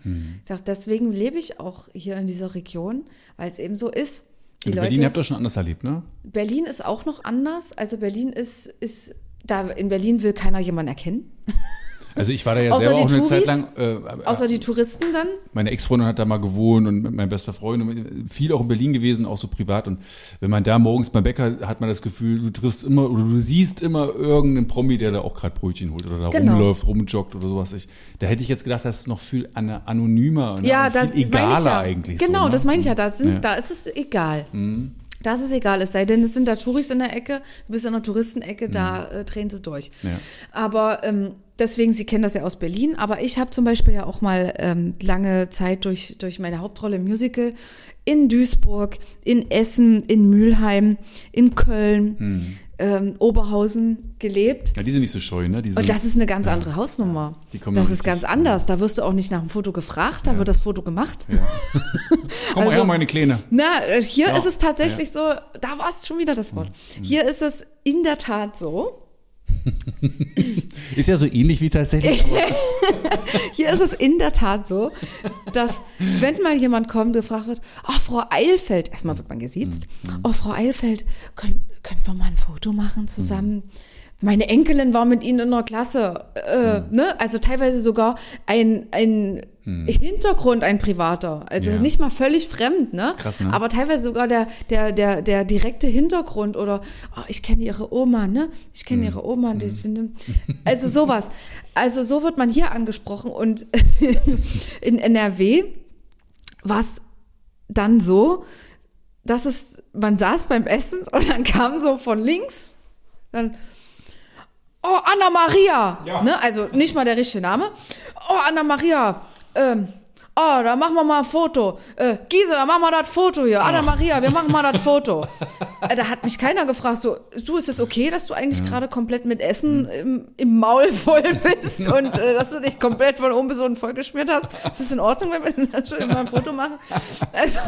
Ich sage, deswegen lebe ich auch hier in dieser Region, weil es eben so ist. Die In Leute, Berlin habt ihr schon anders erlebt, ne? Berlin ist auch noch anders. Also Berlin ist, ist, da in Berlin will keiner jemanden erkennen. Also ich war da ja Außer selber auch eine Touris? Zeit lang. Äh, Außer die Touristen dann. meine Ex-Freundin hat da mal gewohnt und mein bester Freund und viel auch in Berlin gewesen, auch so privat. Und wenn man da morgens beim Bäcker hat man das Gefühl, du triffst immer oder du siehst immer irgendeinen Promi, der da auch gerade Brötchen holt oder da Genau. rumläuft, rumjoggt oder sowas. Ich, da hätte ich jetzt gedacht, das ist noch viel an- anonymer ne? Ja, und viel das egaler ja. eigentlich. Genau, so, ne? das meine ich ja. Da, sind, Ja. Mhm. da ist es egal. Da ist egal, es sei denn, es sind da Touris in der Ecke, du bist in der Touristenecke, da äh, drehen sie durch. Mhm. Ja. Aber ähm, deswegen, Sie kennen das ja aus Berlin, aber ich habe zum Beispiel ja auch mal ähm, lange Zeit durch, durch meine Hauptrolle im Musical in Duisburg, in Essen, in Mülheim, in Köln, Mhm. Ähm, Oberhausen gelebt. Ja, die sind nicht so scheu, ne? Und das ist eine ganz andere Hausnummer. Die kommen das da ist ganz anders. Da wirst du auch nicht nach dem Foto gefragt, da wird das Foto gemacht. Komm mal her, also- meine Kleine. Na, äh, hier Ja. ist es tatsächlich so, da war es schon wieder das Wort. Hier ist es in der Tat so. Ist ja so ähnlich wie tatsächlich. Hier ist es in der Tat so, dass wenn mal jemand kommt, gefragt wird, oh, Frau Eilfeld, erstmal wird man gesiezt, oh, Frau Eilfeld, können, können wir mal ein Foto machen zusammen? Meine Enkelin war mit Ihnen in der Klasse, äh, ne? Also teilweise sogar ein, ein Hintergrund, ein privater. Also Ja. nicht mal völlig fremd, ne? Krass, ne? Aber teilweise sogar der, der, der, der direkte Hintergrund oder, oh, ich kenne Ihre Oma, ne? Ich kenne Ihre Oma ich finde, also sowas. Also so wird man hier angesprochen und in NRW war es dann so, dass es, man saß beim Essen und dann kam so von links, dann, oh, Anna Maria, ne? Also nicht mal der richtige Name. Oh, Anna Maria, ähm, oh, da machen wir mal ein Foto. Äh, Gisela, mach mal das Foto hier. Anna Maria, wir machen mal das Foto. Äh, da hat mich keiner gefragt, so, du, ist es okay, dass du eigentlich gerade komplett mit Essen im, im Maul voll bist und äh, dass du dich komplett von oben bis unten vollgeschmiert hast? Ist das in Ordnung, wenn wir dann schon mal ein Foto machen? Also,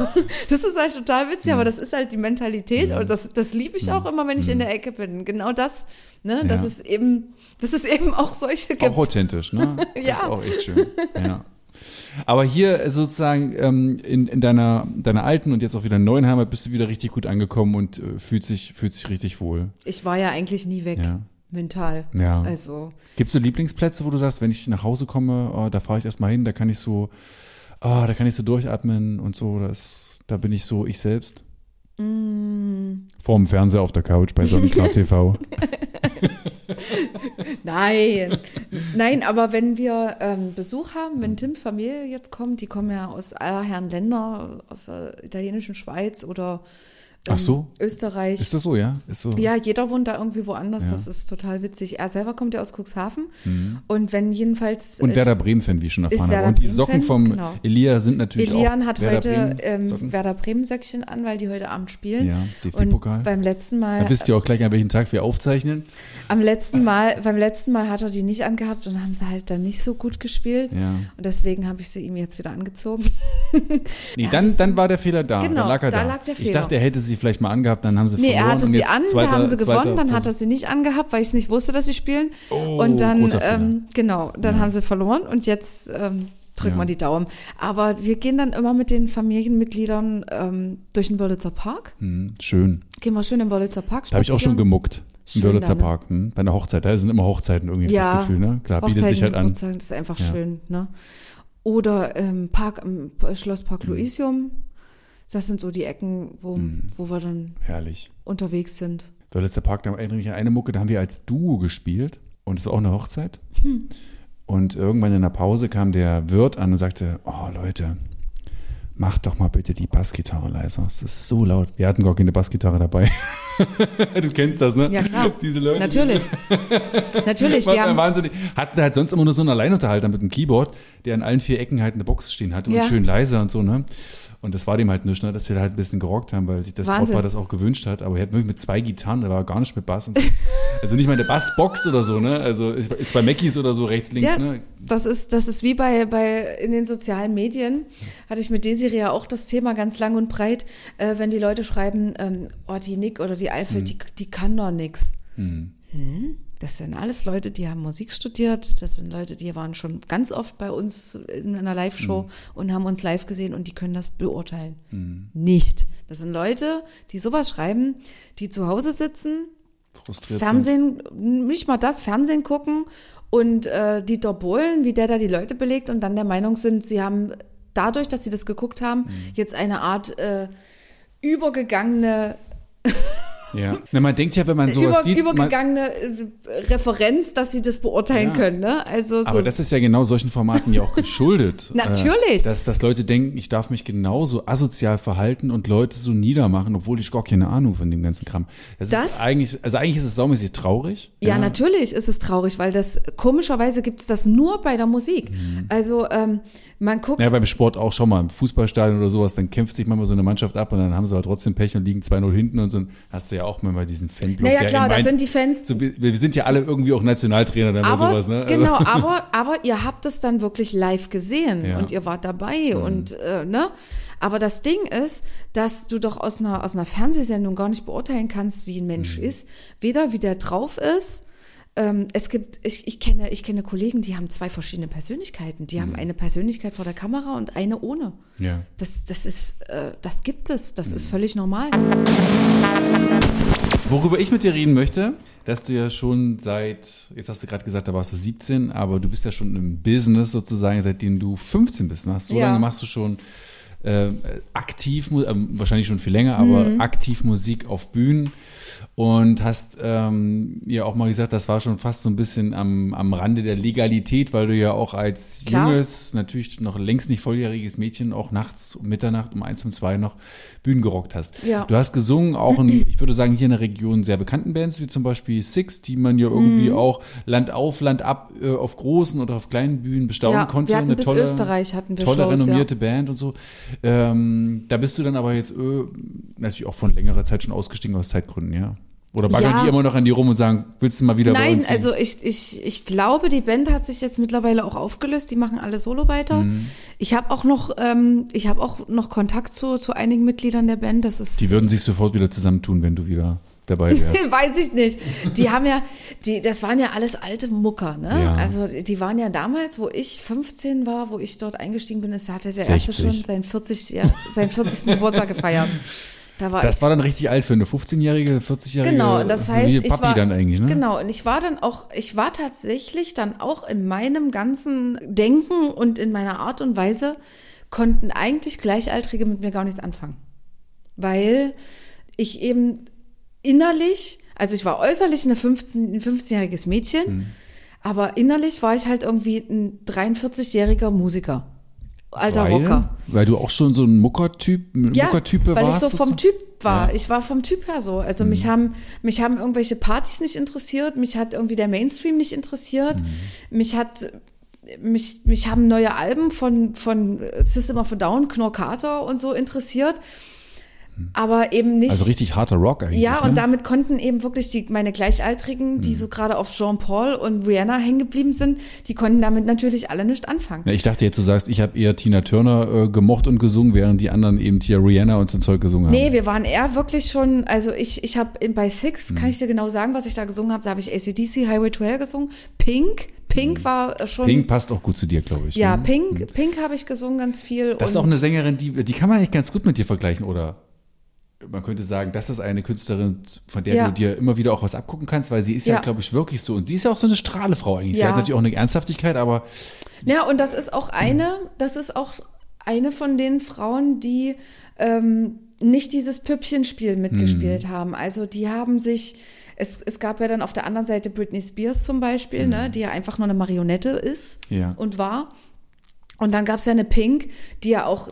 das ist halt total witzig, aber das ist halt die Mentalität und das, das liebe ich auch immer, wenn ich in der Ecke bin. Genau das, ne, dass Ja. es eben, dass es eben auch solche gibt. Auch authentisch, ne? Das Ja. ist auch echt schön. Ja. Aber hier sozusagen ähm, in, in deiner, deiner alten und jetzt auch wieder neuen Heimat bist du wieder richtig gut angekommen und äh, fühlt, sich, fühlt sich richtig wohl. Ich war ja eigentlich nie weg, Ja. mental. Ja. Also, Gibt es so Lieblingsplätze, wo du sagst, wenn ich nach Hause komme, oh, da fahre ich erstmal hin, da kann ich so, oh, da kann ich so durchatmen und so, das, da bin ich so ich selbst. Mm. Vorm Fernseher auf der Couch bei Sonnenklar TV. nein, nein, aber wenn wir ähm, Besuch haben, wenn Tims Familie jetzt kommt, die kommen ja aus aller Herren Länder, aus der italienischen Schweiz oder Ach so. Österreich. Ist das so, ja? Ist so. Ja, jeder wohnt da irgendwie woanders. Ja. Mhm. Das ist total witzig. Er selber kommt ja aus Cuxhaven. Und wenn jedenfalls. Und äh, Werder Bremen-Fan, wie ich schon erfahren habe. Und die Socken vom genau. Elia sind natürlich Elian auch hat Werder heute Bremen ähm. Werder Bremen-Söckchen an, weil die heute Abend spielen. Ja, DFB-Pokal. Beim letzten Mal, Da wisst ihr auch gleich, an welchem Tag wir aufzeichnen. am letzten Mal, beim letzten Mal hat er die nicht angehabt und haben sie halt dann nicht so gut gespielt. Ja. Und deswegen habe ich sie ihm jetzt wieder angezogen. Nee, Ja, dann, dann war der Fehler da. Genau, dann lag er da da. lag der Ich Fehler. dachte, er hätte sie vielleicht mal angehabt, dann haben sie Nee, verloren. er hatte sie an, zweiter, da haben sie gewonnen, dann hat er sie nicht angehabt, weil ich es nicht wusste, dass sie spielen. Oh, und dann, ähm, genau, dann haben sie verloren und jetzt ähm, drücken Ja. wir die Daumen. Aber wir gehen dann immer mit den Familienmitgliedern ähm, durch den Wörlitzer Park. Hm, schön. Gehen wir schön im Wörlitzer Park Da habe ich auch schon spazieren. gemuckt. Im Schön Wörlitzer da, ne? Park. Hm? Bei einer Hochzeit. Da sind immer Hochzeiten irgendwie Ja, das Gefühl, ne? Klar, bietet sich Hochzeiten, halt an. Geburtstagen, das ist einfach Ja. schön, ne? Oder im Park, im Schlosspark Mhm. Luisium. Das sind so die Ecken, wo, wo wir dann Herrlich. unterwegs sind. Wörlitzer Park, da erinnere ich an eine Mucke, da haben wir als Duo gespielt. Und es war auch eine Hochzeit. Hm. Und irgendwann in der Pause kam der Wirt an und sagte, oh Leute, macht doch mal bitte die Bassgitarre leiser. Es ist so laut. Wir hatten gar keine Bassgitarre dabei. du kennst das, ne? Ja, klar. Diese Leute. Natürlich. Natürlich, die haben, wahnsinnig. Hatten halt sonst immer nur so einen Alleinunterhalter mit einem Keyboard, der an allen vier Ecken halt eine Box stehen hatte Ja. und schön leise und so, ne? Und das war dem halt nicht, ne? dass wir halt ein bisschen gerockt haben, weil sich das Wahnsinn. Brautpaar das auch gewünscht hat. Aber er hat wirklich mit zwei Gitarren, da war gar nicht mit Bass. Also nicht mal eine Bassbox oder so, ne? Also zwei Mackies oder so rechts, links, Ja, ne? das ist, das ist wie bei, bei in den sozialen Medien. Hatte ich mit Desiree ja auch das Thema ganz lang und breit, äh, wenn die Leute schreiben, ähm, oh, die Nick oder die Eifel, die, die kann doch nix. Hm? Das sind alles Leute, die haben Musik studiert. Das sind Leute, die waren schon ganz oft bei uns in einer Live-Show und haben uns live gesehen und die können das beurteilen. Nicht. Das sind Leute, die sowas schreiben, die zu Hause sitzen, Frustriert sind. Fernsehen, nicht mal das, Fernsehen gucken und äh, Dieter Bohlen, wie der da die Leute belegt und dann der Meinung sind, sie haben dadurch, dass sie das geguckt haben, Mhm. jetzt eine Art äh, übergegangene, Ja. Na, man denkt ja, wenn man sowas über, sieht. Übergegangene äh, Referenz, dass sie das beurteilen Ja. können. Ne? Also so, aber das ist ja genau solchen Formaten ja auch geschuldet. Natürlich. Äh, dass, dass Leute denken, ich darf mich genauso asozial verhalten und Leute so niedermachen, obwohl ich gar keine Ahnung von dem ganzen Kram. Das, Das- ist eigentlich, also eigentlich ist es saumäßig traurig. Ja, natürlich ist es traurig, weil das komischerweise gibt es das nur bei der Musik. Also ähm, man guckt, Mhm. Ja, beim Sport auch schon mal, im Fußballstadion oder sowas, dann kämpft sich manchmal so eine Mannschaft ab und dann haben sie aber trotzdem Pech und liegen 2-0 hinten und so. Hast du ja auch manchmal diesen Fanblock. naja klar, da sind die Fans so, wir, wir sind ja alle irgendwie auch Nationaltrainer dann aber, sowas, ne? Also- Genau, aber, aber ihr habt es dann wirklich live gesehen Ja. Mhm. und ihr wart dabei und äh, ne? Aber das Ding ist, dass du doch aus einer, aus einer Fernsehsendung gar nicht beurteilen kannst, wie ein Mensch Mhm. ist. Weder wie der drauf ist. Ähm, es gibt, ich, ich kenne, ich kenne Kollegen, die haben zwei verschiedene Persönlichkeiten. Die haben Mhm. eine Persönlichkeit vor der Kamera und eine ohne. Ja. Das, das ist, äh, das gibt es. Das Mhm. ist völlig normal. Worüber ich mit dir reden möchte, dass du ja schon seit, jetzt hast du gerade gesagt, da warst du 17, aber du bist ja schon im Business sozusagen, seitdem du 15 bist. Ne? So Ja. lange machst du schon äh, aktiv, ähm, wahrscheinlich schon viel länger, aber Mhm. aktiv Musik auf Bühnen und hast ähm, ja auch mal gesagt, das war schon fast so ein bisschen am, am Rande der Legalität, weil du ja auch als Klar. junges, natürlich noch längst nicht volljähriges Mädchen auch nachts um Mitternacht um eins, um zwei noch Bühnen gerockt hast. Ja. Du hast gesungen, auch in, ich würde sagen, hier in der Region sehr bekannten Bands, wie zum Beispiel Six, die man ja irgendwie Mhm. auch Land auf, Land ab äh, auf großen oder auf kleinen Bühnen bestaunen Ja, konnte. wir hatten Eine bis tolle, Österreich hatten wir tolle Shows, renommierte Band und so. Ähm, da bist du dann aber jetzt äh, natürlich auch von längerer Zeit schon ausgestiegen aus Zeitgründen, ja? Oder baggern Ja. die immer noch an die rum und sagen, willst du mal wieder bei Nein, also ich, ich, ich glaube, die Band hat sich jetzt mittlerweile auch aufgelöst. Die machen alle Solo weiter. Mhm. Ich habe auch noch, ähm, ich habe auch noch Kontakt zu, zu einigen Mitgliedern der Band. Das ist Die würden sich sofort wieder zusammentun, wenn du wieder dabei wärst. Weiß ich nicht. Die haben ja, die, das waren ja alles alte Mucker, ne? Ja. Also die waren ja damals, wo ich 15 war, wo ich dort eingestiegen bin, ist, hatte der erste 60. schon seinen 40, ja, seinen 40. Geburtstag gefeiert. Da war Das ich war dann richtig alt für eine 15-jährige, 40-jährige Genau, das heißt, wie ich Papi war dann eigentlich, ne? genau und ich war dann auch, ich war tatsächlich dann auch in meinem ganzen Denken und in meiner Art und Weise konnten eigentlich Gleichaltrige mit mir gar nichts anfangen, weil ich eben innerlich, also ich war äußerlich eine 15, ein 15-jähriges Mädchen, Hm. aber innerlich war ich halt irgendwie ein 43-jähriger Musiker. alter Weil, Rocker. weil du auch schon so ein Mucker-Typ, Ja, Mucker-Type weil warst. ich so vom sozusagen? Typ war. Ja. Mhm. Ich war vom Typ her so. Also mich haben mich haben irgendwelche Partys nicht interessiert, mich hat irgendwie der Mainstream nicht interessiert, Mhm. mich hat mich, mich haben neue Alben von, von System of a Down, Knorr Carter und so interessiert. Aber eben nicht. Also richtig harter Rock eigentlich. Ja, und ne? damit konnten eben wirklich die, meine Gleichaltrigen, Mhm. die so gerade auf Jean Paul und Rihanna hängen geblieben sind, die konnten damit natürlich alle nicht anfangen. Ja, ich dachte jetzt, du sagst, ich habe eher Tina Turner äh, gemocht und gesungen, während die anderen eben hier Rihanna und so ein Zeug gesungen haben. Nee, wir waren eher wirklich schon, also ich, ich habe bei Six, kann ich dir genau sagen, was ich da gesungen habe, da habe ich ACDC Highway 12 gesungen, Pink, Pink war äh, schon, Pink passt auch gut zu dir, glaube ich. ja, ne? Pink, Pink habe ich gesungen ganz viel. Das ist und auch eine Sängerin, die, die kann man eigentlich ganz gut mit dir vergleichen, oder? Man könnte sagen, das ist eine Künstlerin, von der Ja. du dir immer wieder auch was abgucken kannst, weil sie ist ja, Ja. glaube ich, wirklich so. Und sie ist ja auch so eine Strahlefrau eigentlich. Sie Ja. hat natürlich auch eine Ernsthaftigkeit, aber Ja, und das ist auch eine, das ist auch eine von den Frauen, die ähm, nicht dieses Püppchenspiel mitgespielt Mhm. haben. Also die haben sich, es, es gab ja dann auf der anderen Seite Britney Spears zum Beispiel, ne, die ja einfach nur eine Marionette ist Mhm. Ja. und war. Und dann gab es ja eine Pink, die ja auch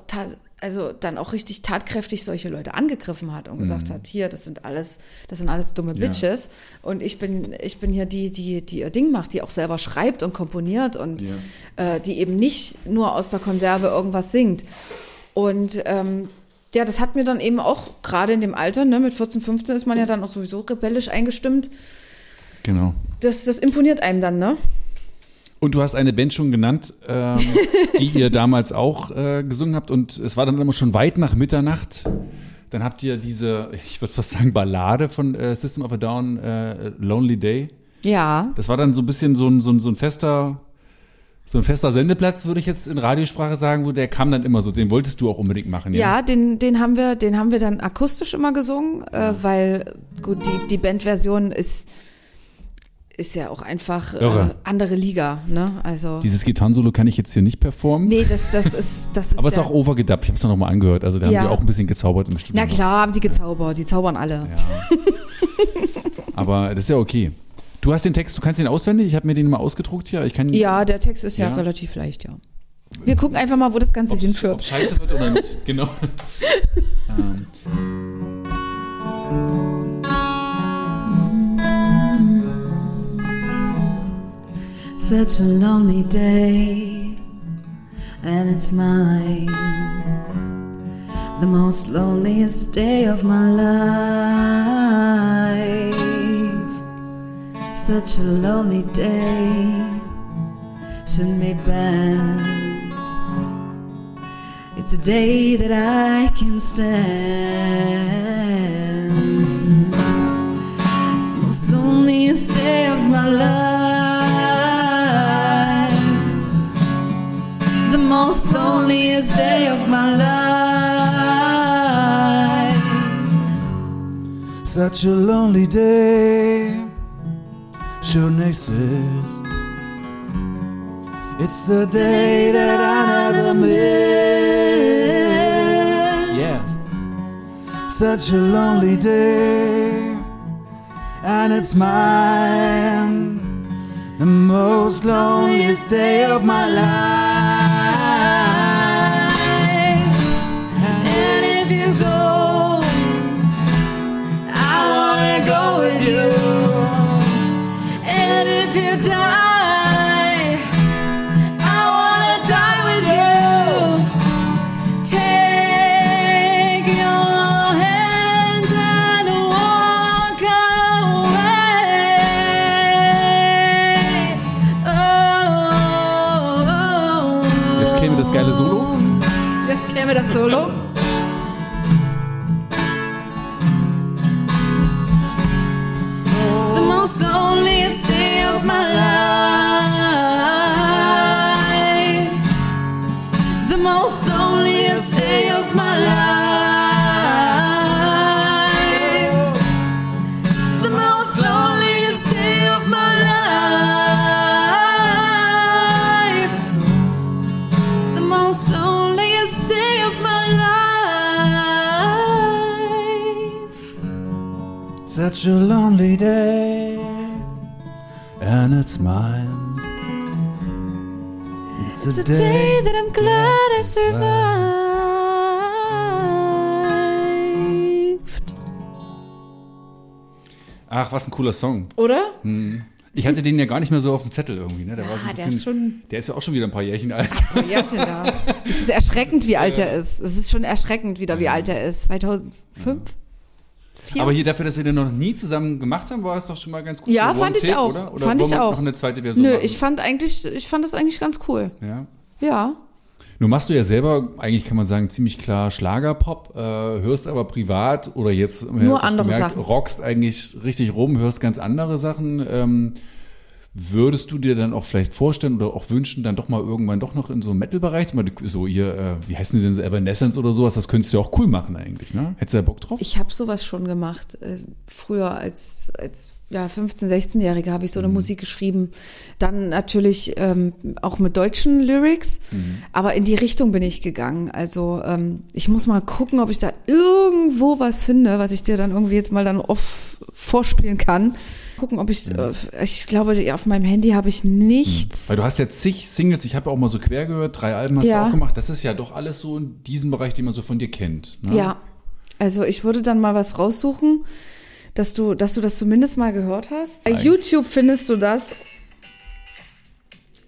also dann auch richtig tatkräftig solche Leute angegriffen hat und gesagt hat, hier, das sind alles, das sind alles dumme Mhm. Ja. Bitches. Und ich bin, ich bin hier die, die, die ihr Ding macht, die auch selber schreibt und komponiert und äh, die eben nicht nur aus der Konserve irgendwas singt. Und ähm, ja, das hat mir dann eben auch gerade in dem Alter, ne, mit 14, 15 ist man ja dann auch sowieso rebellisch eingestimmt. genau. Das, das imponiert einem dann, ne? Und du hast eine Band schon genannt, ähm, die ihr damals auch äh, gesungen habt. Und es war dann immer schon weit nach Mitternacht. Dann habt ihr diese, ich würde fast sagen, Ballade von äh, System of a Down, äh, Lonely Day. Ja. Das war dann so ein bisschen so ein, so ein, so ein fester, so ein fester Sendeplatz, würde ich jetzt in Radiosprache sagen, wo der kam dann immer so. Den wolltest du auch unbedingt machen, ja? Ja, den, den haben wir, den haben wir dann akustisch immer gesungen, äh, weil gut, die, die Bandversion ist, ist ja auch einfach äh, andere Liga, ne? Also. Dieses Gitarrensolo kann ich jetzt hier nicht performen. nee, das, das ist, das ist. aber es ist auch overgedubbt. Ich habe es noch mal angehört. Also da Ja. haben die auch ein bisschen gezaubert im Studio. Na klar, haben die gezaubert, die zaubern alle. Ja. Aber das ist ja okay. Du hast den Text, du kannst den auswendig. Ich habe mir den mal ausgedruckt hier. Ich kann Ja, der Text ist ja, Ja. relativ leicht, ja. Wir gucken einfach mal, wo das Ganze ob's, hinführt. ob's scheiße wird oder nicht. Genau. ähm, Such a lonely day, and it's mine. The most loneliest day of my life. Such a lonely day, shouldn't be banned. It's a day that I can stand. Loneliest day of my life. Such a lonely day shouldn't exist. It's the day that I never missed. Yeah. Such a lonely day, and it's mine. The most loneliest day of my life. Solo. Such a lonely day, and it's mine. It's, It's a day that I'm glad I survived. Ach, was ein cooler Song. Oder? Ich hatte den ja gar nicht mehr so auf dem Zettel irgendwie. Ne? Der, war so ein der bisschen, ist schon- der ist ja auch schon wieder ein paar Jährchen alt. Jährchen da. Es ist erschreckend, wie alt er ist. Es ist schon erschreckend wieder, wie alt er ist. 2005? Vier? Aber hier dafür, dass wir den noch nie zusammen gemacht haben, war es doch schon mal ganz gut. Ja, So fand ich One-Take, auch. Oder, oder Fand ich auch. noch eine zweite Version Nö, machen? ich fand eigentlich, ich fand das eigentlich ganz cool. Ja. Ja. Nun machst du ja selber, eigentlich kann man sagen, ziemlich klar Schlagerpop, äh, hörst aber privat oder jetzt Nur andere gemerkt, Sachen. rockst eigentlich richtig rum, hörst ganz andere Sachen. Ähm, würdest du dir dann auch vielleicht vorstellen oder auch wünschen, dann doch mal irgendwann doch noch in so einen Metal-Bereich, so ihr, äh, wie heißen die denn, so Evanescence oder sowas, das könntest du ja auch cool machen eigentlich, ne? Hättest du da Bock drauf? Ich habe sowas schon gemacht. Äh, Früher als, als ja, 15-, 16-Jährige habe ich so eine Mhm. Musik geschrieben. Dann natürlich ähm, auch mit deutschen Lyrics. Mhm. Aber in die Richtung bin ich gegangen. Also ähm, ich muss mal gucken, ob ich da irgendwo was finde, was ich dir dann irgendwie jetzt mal dann off vorspielen kann. Gucken, ob ich, äh, ich glaube, auf meinem Handy habe ich nichts. Weil du hast ja zig Singles, ich habe auch mal so quer gehört, drei Alben hast Ja. du auch gemacht. Das ist ja doch alles so in diesem Bereich, den man so von dir kennt. Ne? Ja. Also ich würde dann mal was raussuchen, dass du, dass du das zumindest mal gehört hast. Bei YouTube findest du das.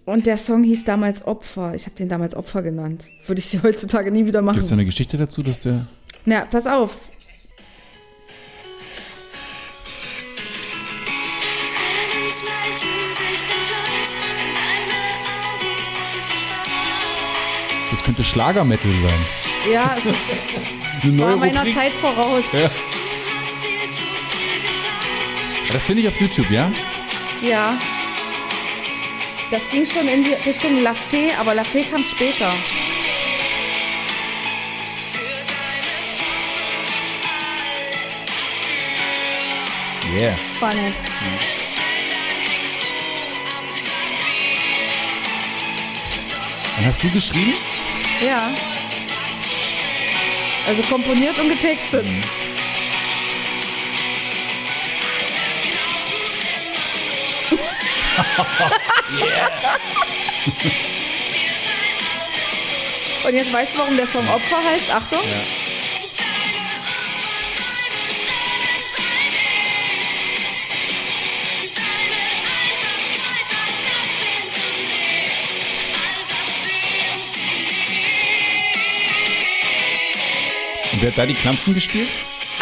Und der Song hieß damals Opfer. Ich habe den damals Opfer genannt. Würde ich heutzutage nie wieder Gibt es machen. eine Geschichte dazu, dass der. Na, pass auf. Das könnte Schlagermetal sein. Ja, es ist, Eine war meiner Rubrik. Zeit voraus. Ja. Das finde ich auf YouTube, ja? Ja. Das ging schon in die Richtung La Fee, aber La Fee kam später. Yeah. Funny. Und hast du geschrieben? Ja. Also komponiert und getextet. Und jetzt weißt du, warum der Song Opfer heißt? Achtung. Und wer hat da die Klampfen gespielt?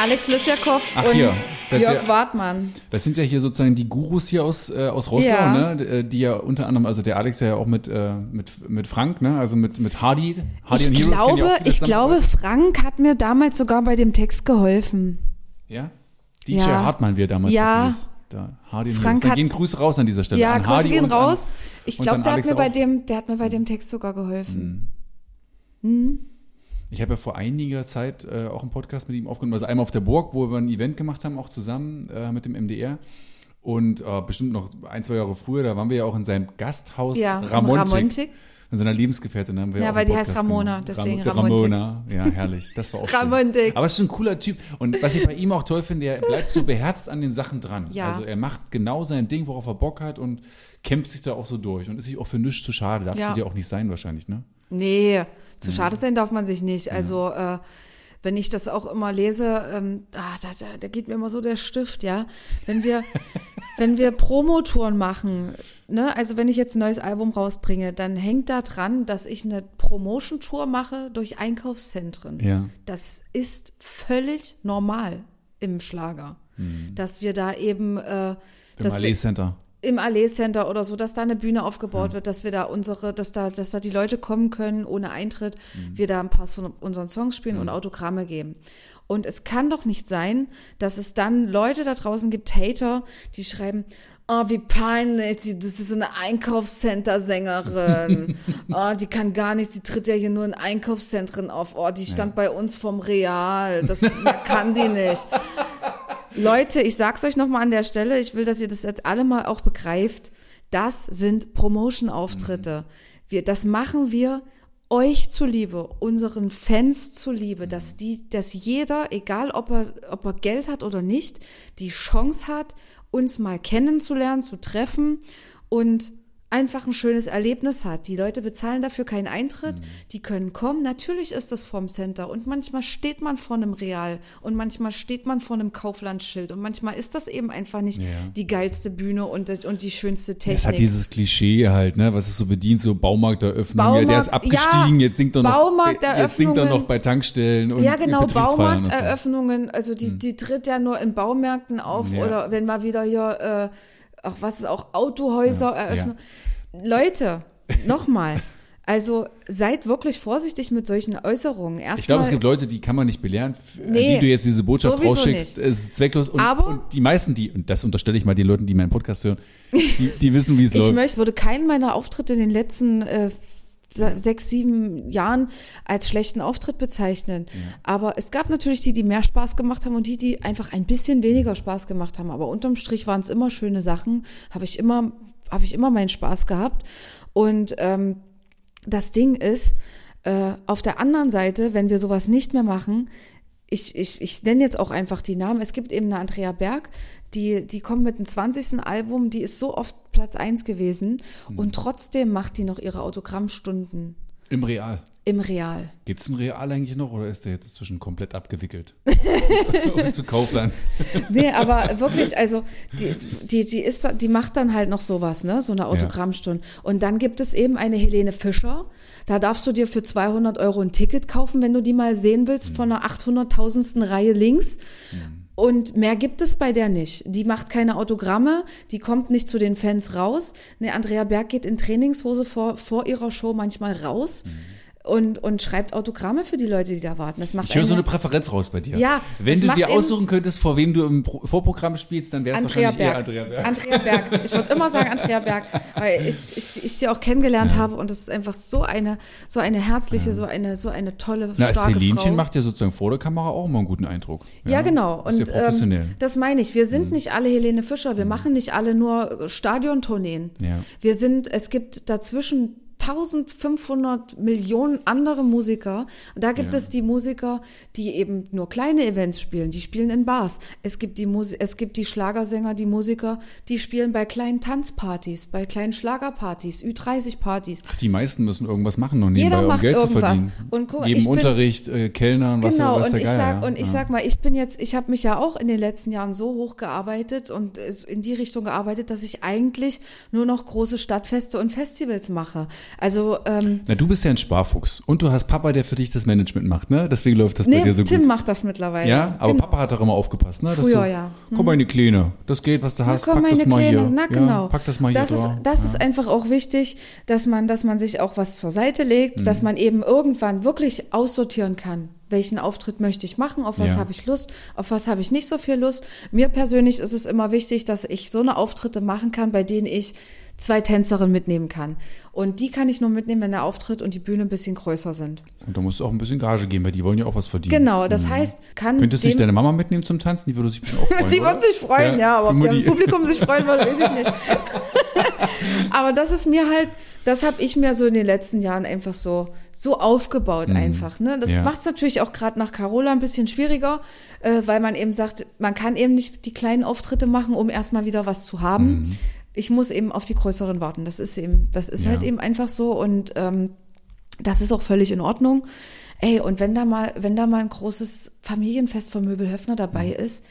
Alex Lysjakov Ach, und hier. Das Jörg der- Wartmann. Das sind ja hier sozusagen die Gurus hier aus, äh, aus Rosslau, Ja. ne? äh, Die ja unter anderem, also der Alex ja auch mit, äh, mit, mit Frank, ne? Also mit, mit Hardy. Hardy Ich und Heroes ja glaube, auch viele ich glaube, Frank hat mir damals sogar bei dem Text geholfen. Ja? DJ Ja. Hartmann, wie er damals Ja. hieß. Da, Hardy und Frank Heroes. Dann gehen Grüße raus an dieser Stelle. Ja, an Grüße Hardy gehen raus. An, Ich glaube, der hat mir bei dem, der hat mir bei dem Text sogar geholfen. Ich habe ja vor einiger Zeit äh, auch einen Podcast mit ihm aufgenommen. Also einmal auf der Burg, wo wir ein Event gemacht haben, auch zusammen äh, mit dem MDR. Und äh, bestimmt noch ein, zwei Jahre früher, da waren wir ja auch in seinem Gasthaus Ja, Ramontik. Ramontik. In seiner Lebensgefährtin haben wir Ja, auch weil die heißt Ramona, gemacht. deswegen Ram- Ramontik. Ramona, ja, herrlich. Das war auch schön. Ramontik. Aber es ist schon ein cooler Typ. Und was ich bei ihm auch toll finde, er bleibt so beherzt an den Sachen dran. Ja. Also er macht genau sein Ding, worauf er Bock hat und kämpft sich da auch so durch. Und ist sich auch für nichts zu schade. Darfst Ja. du dir auch nicht sein wahrscheinlich, ne? Nee. Zu schade sein darf man sich nicht. Also, äh, wenn ich das auch immer lese, ähm, ah, da, da, da geht mir immer so der Stift, ja. Wenn wir, wenn wir Promotouren machen, ne, also wenn ich jetzt ein neues Album rausbringe, dann hängt da dran, dass ich eine Promotion-Tour mache durch Einkaufszentren. Ja. Das ist völlig normal im Schlager. Dass wir da eben äh, Im Allee Center. Im Allee Center oder so, dass da eine Bühne aufgebaut Hm. wird, dass wir da unsere, dass da, dass da die Leute kommen können ohne Eintritt, Hm. wir da ein paar von unseren Songs spielen und Autogramme geben. Und es kann doch nicht sein, dass es dann Leute da draußen gibt, Hater, die schreiben, oh, wie peinlich, die, das ist so eine Einkaufscenter-Sängerin. oh, die kann gar nichts, die tritt ja hier nur in Einkaufszentren auf. Oh, die stand bei uns vom Real. Das kann die nicht. Leute, ich sag's euch nochmal an der Stelle, ich will, dass ihr das jetzt alle mal auch begreift. Das sind Promotion-Auftritte. Wir, das machen wir euch zuliebe, unseren Fans zuliebe, dass die, dass jeder, egal ob er, ob er Geld hat oder nicht, die Chance hat, uns mal kennenzulernen, zu treffen und einfach ein schönes Erlebnis hat. Die Leute bezahlen dafür keinen Eintritt, Mhm. die können kommen. Natürlich ist das vom Center und manchmal steht man vor einem Real und manchmal steht man vor einem Kauflandschild und manchmal ist das eben einfach nicht die geilste Bühne und, und die schönste Technik. Es hat dieses Klischee halt, ne, was es so bedient, so Baumarkteröffnung. ja, der ist Baumarkt- abgestiegen, ja, jetzt singt er noch, jetzt singt er noch bei Tankstellen und ja, genau. Baumarkteröffnungen, also die, die tritt ja nur in Baumärkten auf Ja. oder wenn mal wieder hier, äh, auch was ist auch Autohäuser Ja, eröffnen. Leute, nochmal, also seid wirklich vorsichtig mit solchen Äußerungen. Erstmal, Ich glaube, es gibt Leute, die kann man nicht belehren, an Nee, die du jetzt diese Botschaft rausschickst. nicht. Es ist zwecklos. Und, Aber- und die meisten, die, und das unterstelle ich mal den Leuten, die meinen Podcast hören, die, die wissen, wie es ich läuft. möchte, würde keinen meiner Auftritte in den letzten äh, sechs, sieben Jahren als schlechten Auftritt bezeichnen. Aber es gab natürlich die, die mehr Spaß gemacht haben und die, die einfach ein bisschen weniger Spaß gemacht haben. Aber unterm Strich waren es immer schöne Sachen. Habe ich immer, habe ich immer meinen Spaß gehabt. Und ähm, das Ding ist, äh, auf der anderen Seite, wenn wir sowas nicht mehr machen, ich, ich, ich nenne jetzt auch einfach die Namen. Es gibt eben eine Andrea Berg, die, die kommt mit dem 20. Album, die ist so oft Platz 1 gewesen und trotzdem macht die noch ihre Autogrammstunden Im Real. Im Real. Gibt es ein Real eigentlich noch oder ist der jetzt inzwischen komplett abgewickelt? und zu Kaufland. Nee, aber wirklich, also die, die, die, ist, die macht dann halt noch sowas, ne? So eine Autogrammstunde. Und dann gibt es eben eine Helene Fischer. Da darfst du dir für 200 Euro ein Ticket kaufen, wenn du die mal sehen willst, von der 800.000. Reihe links. Und mehr gibt es bei der nicht. Die macht keine Autogramme, die kommt nicht zu den Fans raus. Ne, Andrea Berg geht in Trainingshose vor, vor ihrer Show manchmal raus und, und schreibt Autogramme für die Leute, die da warten. Das macht Ich höre so eine- Präferenz raus bei dir. Ja, Wenn du dir aussuchen könntest, vor wem du im Pro Vorprogramm spielst, dann wäre es Andrea wahrscheinlich Berg. eher Andrea Berg. Andrea Berg. Ich würde immer sagen Andrea Berg, weil ich, ich, ich sie auch kennengelernt habe und es ist einfach so eine, so eine herzliche, so eine, so eine tolle, Na, starke Celinchen Frau. macht ja sozusagen vor der Kamera auch immer einen guten Eindruck. Ja, genau. Ist Und ja professionell. Mhm. ähm, das meine ich. Wir sind nicht alle Helene Fischer. Wir machen nicht alle nur Stadiontourneen. Ja. Wir sind, es gibt dazwischen 1500 Millionen andere Musiker. Da gibt Ja. es die Musiker, die eben nur kleine Events spielen. Die spielen in Bars. Es gibt die Musi es gibt die Schlagersänger, die Musiker, die spielen bei kleinen Tanzpartys, bei kleinen Schlagerpartys, Ü30-Partys. Die meisten müssen irgendwas machen und nebenbei, um Geld zu irgendwas. verdienen. Und guck, Geben Unterricht, äh, Kellnern, was genau, was und der ich Geier, sag, ja. und ich ja. sag mal, ich bin jetzt, ich habe mich ja auch in den letzten Jahren so hoch gearbeitet und in die Richtung gearbeitet, dass ich eigentlich nur noch große Stadtfeste und Festivals mache. Also ähm, Na, du bist ja ein Sparfuchs und du hast Papa, der für dich das Management macht, ne? Deswegen läuft das bei nee, dir so Tim gut. macht das mittlerweile. Ja, aber genau. Papa hat doch immer aufgepasst, ne? Dass Früher, du, ja. Komm, meine Kleine, das geht, was du Na, hast, komm, pack das meine mal Kleine, hier. na Ja, genau. pack das mal hier das ist, das ja. ist einfach auch wichtig, dass man, dass man sich auch was zur Seite legt, Mhm. dass man eben irgendwann wirklich aussortieren kann. Welchen Auftritt möchte ich machen? Auf was Ja. habe ich Lust? Auf was habe ich nicht so viel Lust? Mir persönlich ist es immer wichtig, dass ich so eine Auftritte machen kann, bei denen ich zwei Tänzerinnen mitnehmen kann. Und die kann ich nur mitnehmen, wenn der Auftritt und die Bühne ein bisschen größer sind. Und da musst du auch ein bisschen Gage geben, weil die wollen ja auch was verdienen. Genau, das heißt, kann Könntest du nicht deine Mama mitnehmen zum Tanzen? Die würde sich bestimmt auch freuen. Oder? wird sich freuen, ja, aber die ob Mutti. Publikum sich freuen würde, weiß ich nicht. aber das ist mir halt, das habe ich mir so in den letzten Jahren einfach so so aufgebaut einfach. Ne? Das Mhm. Ja. macht es natürlich auch gerade nach Carola ein bisschen schwieriger, äh, weil man eben sagt, man kann eben nicht die kleinen Auftritte machen, um erstmal wieder was zu haben. Mhm. Ich muss eben auf die größeren warten. Das ist eben, das ist Ja. halt eben einfach so und ähm, das ist auch völlig in Ordnung. Ey, und wenn da mal, wenn da mal ein großes Familienfest von Möbelhöfner dabei ist,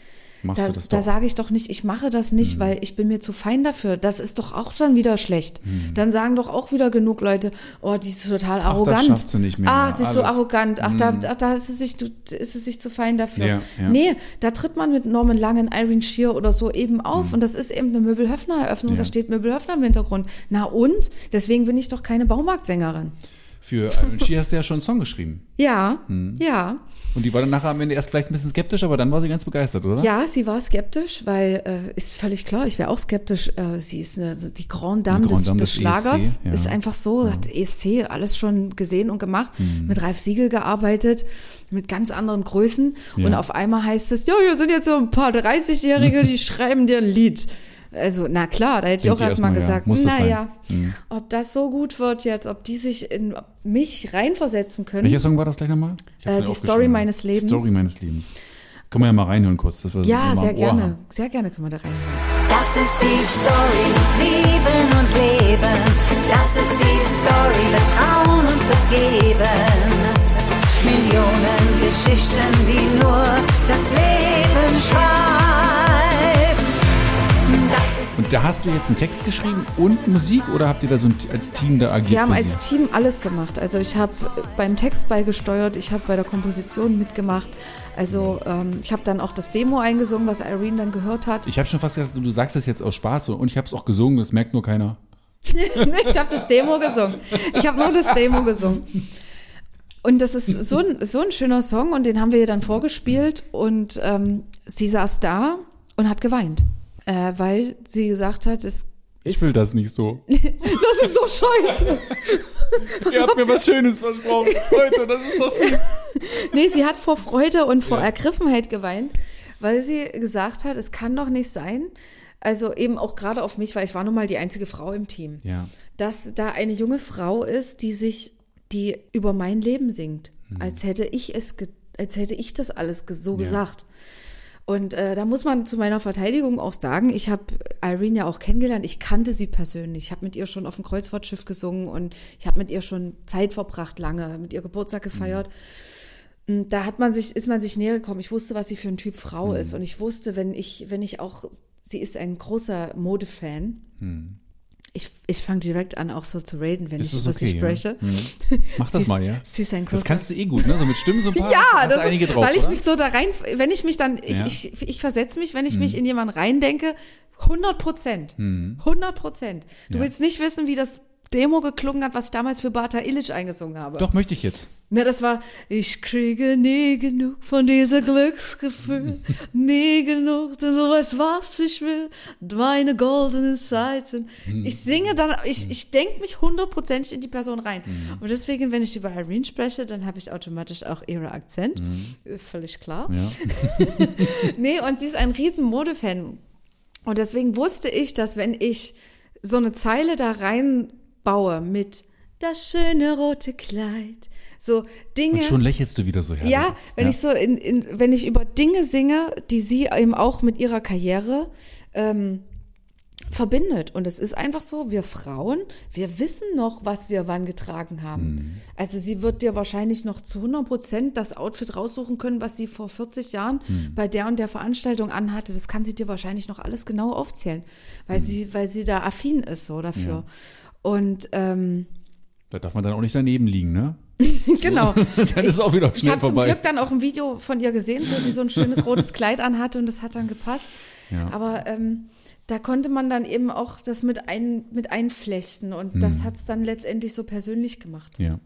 Machst da, du das da doch. sage ich doch nicht, ich mache das nicht, weil ich bin mir zu fein dafür. Das ist doch auch dann wieder schlecht. Dann sagen doch auch wieder genug Leute, oh, die ist total arrogant. schafft sie nicht mehr, Ah, ja, sie ist so arrogant. Ach, da, ach, da ist es sich, zu- ist es sich zu fein dafür. Ja, ja. Nee, da tritt man mit Norman Langen, Irene Shear oder so eben auf. Und das ist eben eine Möbelhöfner-Eröffnung. Ja. Da steht Möbelhöfner im Hintergrund. Na und? Deswegen bin ich doch keine Baumarktsängerin. Für Iron She hast du ja schon einen Song geschrieben. Ja, Hm. ja. Und die war dann nachher am Ende erst vielleicht ein bisschen skeptisch, aber dann war sie ganz begeistert, oder? Ja, sie war skeptisch, weil äh, ist völlig klar, ich wäre auch skeptisch. Äh, sie ist eine, die Grande Dame, Die Grande des, Dame des des Schlagers. ESC, ja. Ist einfach so, hat ESC alles schon gesehen und gemacht, Mhm. mit Ralf Siegel gearbeitet, mit ganz anderen Größen. Ja. Und auf einmal heißt es, ja, hier sind jetzt so ein paar 30-Jährige, die schreiben dir ein Lied. Also, na klar, da hätte ich auch erstmal ja, gesagt, muss das naja? Mhm. ob das so gut wird jetzt, ob die sich in mich reinversetzen können. Welcher Song war das gleich nochmal? Äh, die. Story meines Lebens. Story meines Lebens. Können wir ja mal reinhören kurz. Dass wir das Ja, mal sehr gerne. haben. Sehr gerne können wir da rein. Das ist die Story, lieben und leben. Das ist die Story, vertrauen und vergeben. Millionen Geschichten, die nur das Leben schreibt. Und da hast du jetzt einen Text geschrieben und Musik oder habt ihr da so ein, als Team da agiert? Wir haben als? Team alles gemacht. Also ich habe beim Text beigesteuert, ich habe bei der Komposition mitgemacht. Also ähm, ich habe dann auch das Demo eingesungen, was Irene dann gehört hat. Ich habe schon fast gesagt, du sagst das jetzt aus Spaß so. und ich habe es auch gesungen, das merkt nur keiner. ich habe das Demo gesungen. Ich habe nur das Demo gesungen. Und das ist so ein, so ein schöner Song und den haben wir ihr dann vorgespielt und ähm, sie saß da und hat geweint, äh, weil sie gesagt hat, es Ich will das nicht so. das ist so scheiße. Ihr habt mir was Schönes versprochen. Leute, das ist doch fies. Nee, sie hat vor Freude und vor Ergriffenheit geweint, weil sie gesagt hat, es kann doch nicht sein, also eben auch gerade auf mich, weil ich war nun mal die einzige Frau im Team, Ja. dass da eine junge Frau ist, die sich, die über mein Leben singt, als hätte ich es, als hätte ich das alles so gesagt. Und äh, da muss man zu meiner Verteidigung auch sagen, ich habe Irene ja auch kennengelernt, ich kannte sie persönlich, ich habe mit ihr schon auf dem Kreuzfahrtschiff gesungen und ich habe mit ihr schon Zeit verbracht, lange, mit ihr Geburtstag gefeiert. Und Da hat man sich, ist man sich näher gekommen. Ich wusste, was sie für ein Typ Frau Mhm. ist. Und ich wusste, wenn ich, wenn ich auch, sie ist ein großer Modefan. Ich, ich fange direkt an, auch so zu raiden, wenn Mhm. Das ich ist über okay, sie ja. spreche. Mach das ist- mal, ja? Ist Das kannst du eh gut, ne? So mit Stimmen so ein paar. ja, hast, hast das, einige drauf, weil ich oder? mich so da rein, wenn ich mich dann, ich, Ja. Mhm. ich, ich versetze mich, wenn ich mich in jemanden reindenke, 100 Prozent. 100 Prozent. Du Mhm. Ja. willst nicht wissen, wie das Demo geklungen hat, was ich damals für Bata Illich eingesungen habe. Doch, möchte ich jetzt. Na, das war, ich kriege nie genug von diesem Glücksgefühl, nie genug, denn du weißt, was ich will, meine goldenen Zeiten. Ich singe dann, ich, ich denke mich hundertprozentig in die Person rein. Und deswegen, wenn ich über Irene spreche, dann habe ich automatisch auch ihre Akzent. Ist Völlig klar. Ja. Nee, und sie ist ein riesen Modefan. Und deswegen wusste ich, dass wenn ich so eine Zeile da reinbaue mit das schöne rote Kleid, so Dinge. Und schon lächelst du wieder so herrlich. Ja, wenn ja. ich so in, in, wenn ich über Dinge singe, die sie eben auch mit ihrer Karriere ähm, verbindet. Und es ist einfach so, wir Frauen, wir wissen noch, was wir wann getragen haben. Also sie wird dir wahrscheinlich noch zu 100 Prozent das Outfit raussuchen können, was sie vor 40 Jahren bei der und der Veranstaltung anhatte. Das kann sie dir wahrscheinlich noch alles genau aufzählen, weil sie, weil sie da affin ist so dafür. Und ähm, Da darf man dann auch nicht daneben liegen, ne? genau. Dann ist es auch wieder Ich schnell habe zum vorbei. Glück dann auch ein Video von ihr gesehen, wo sie so ein schönes rotes Kleid anhatte und das hat dann gepasst. Ja. Aber ähm, da konnte man dann eben auch das mit, ein, mit einflechten und das Mhm. hat es dann letztendlich so persönlich gemacht. Ja.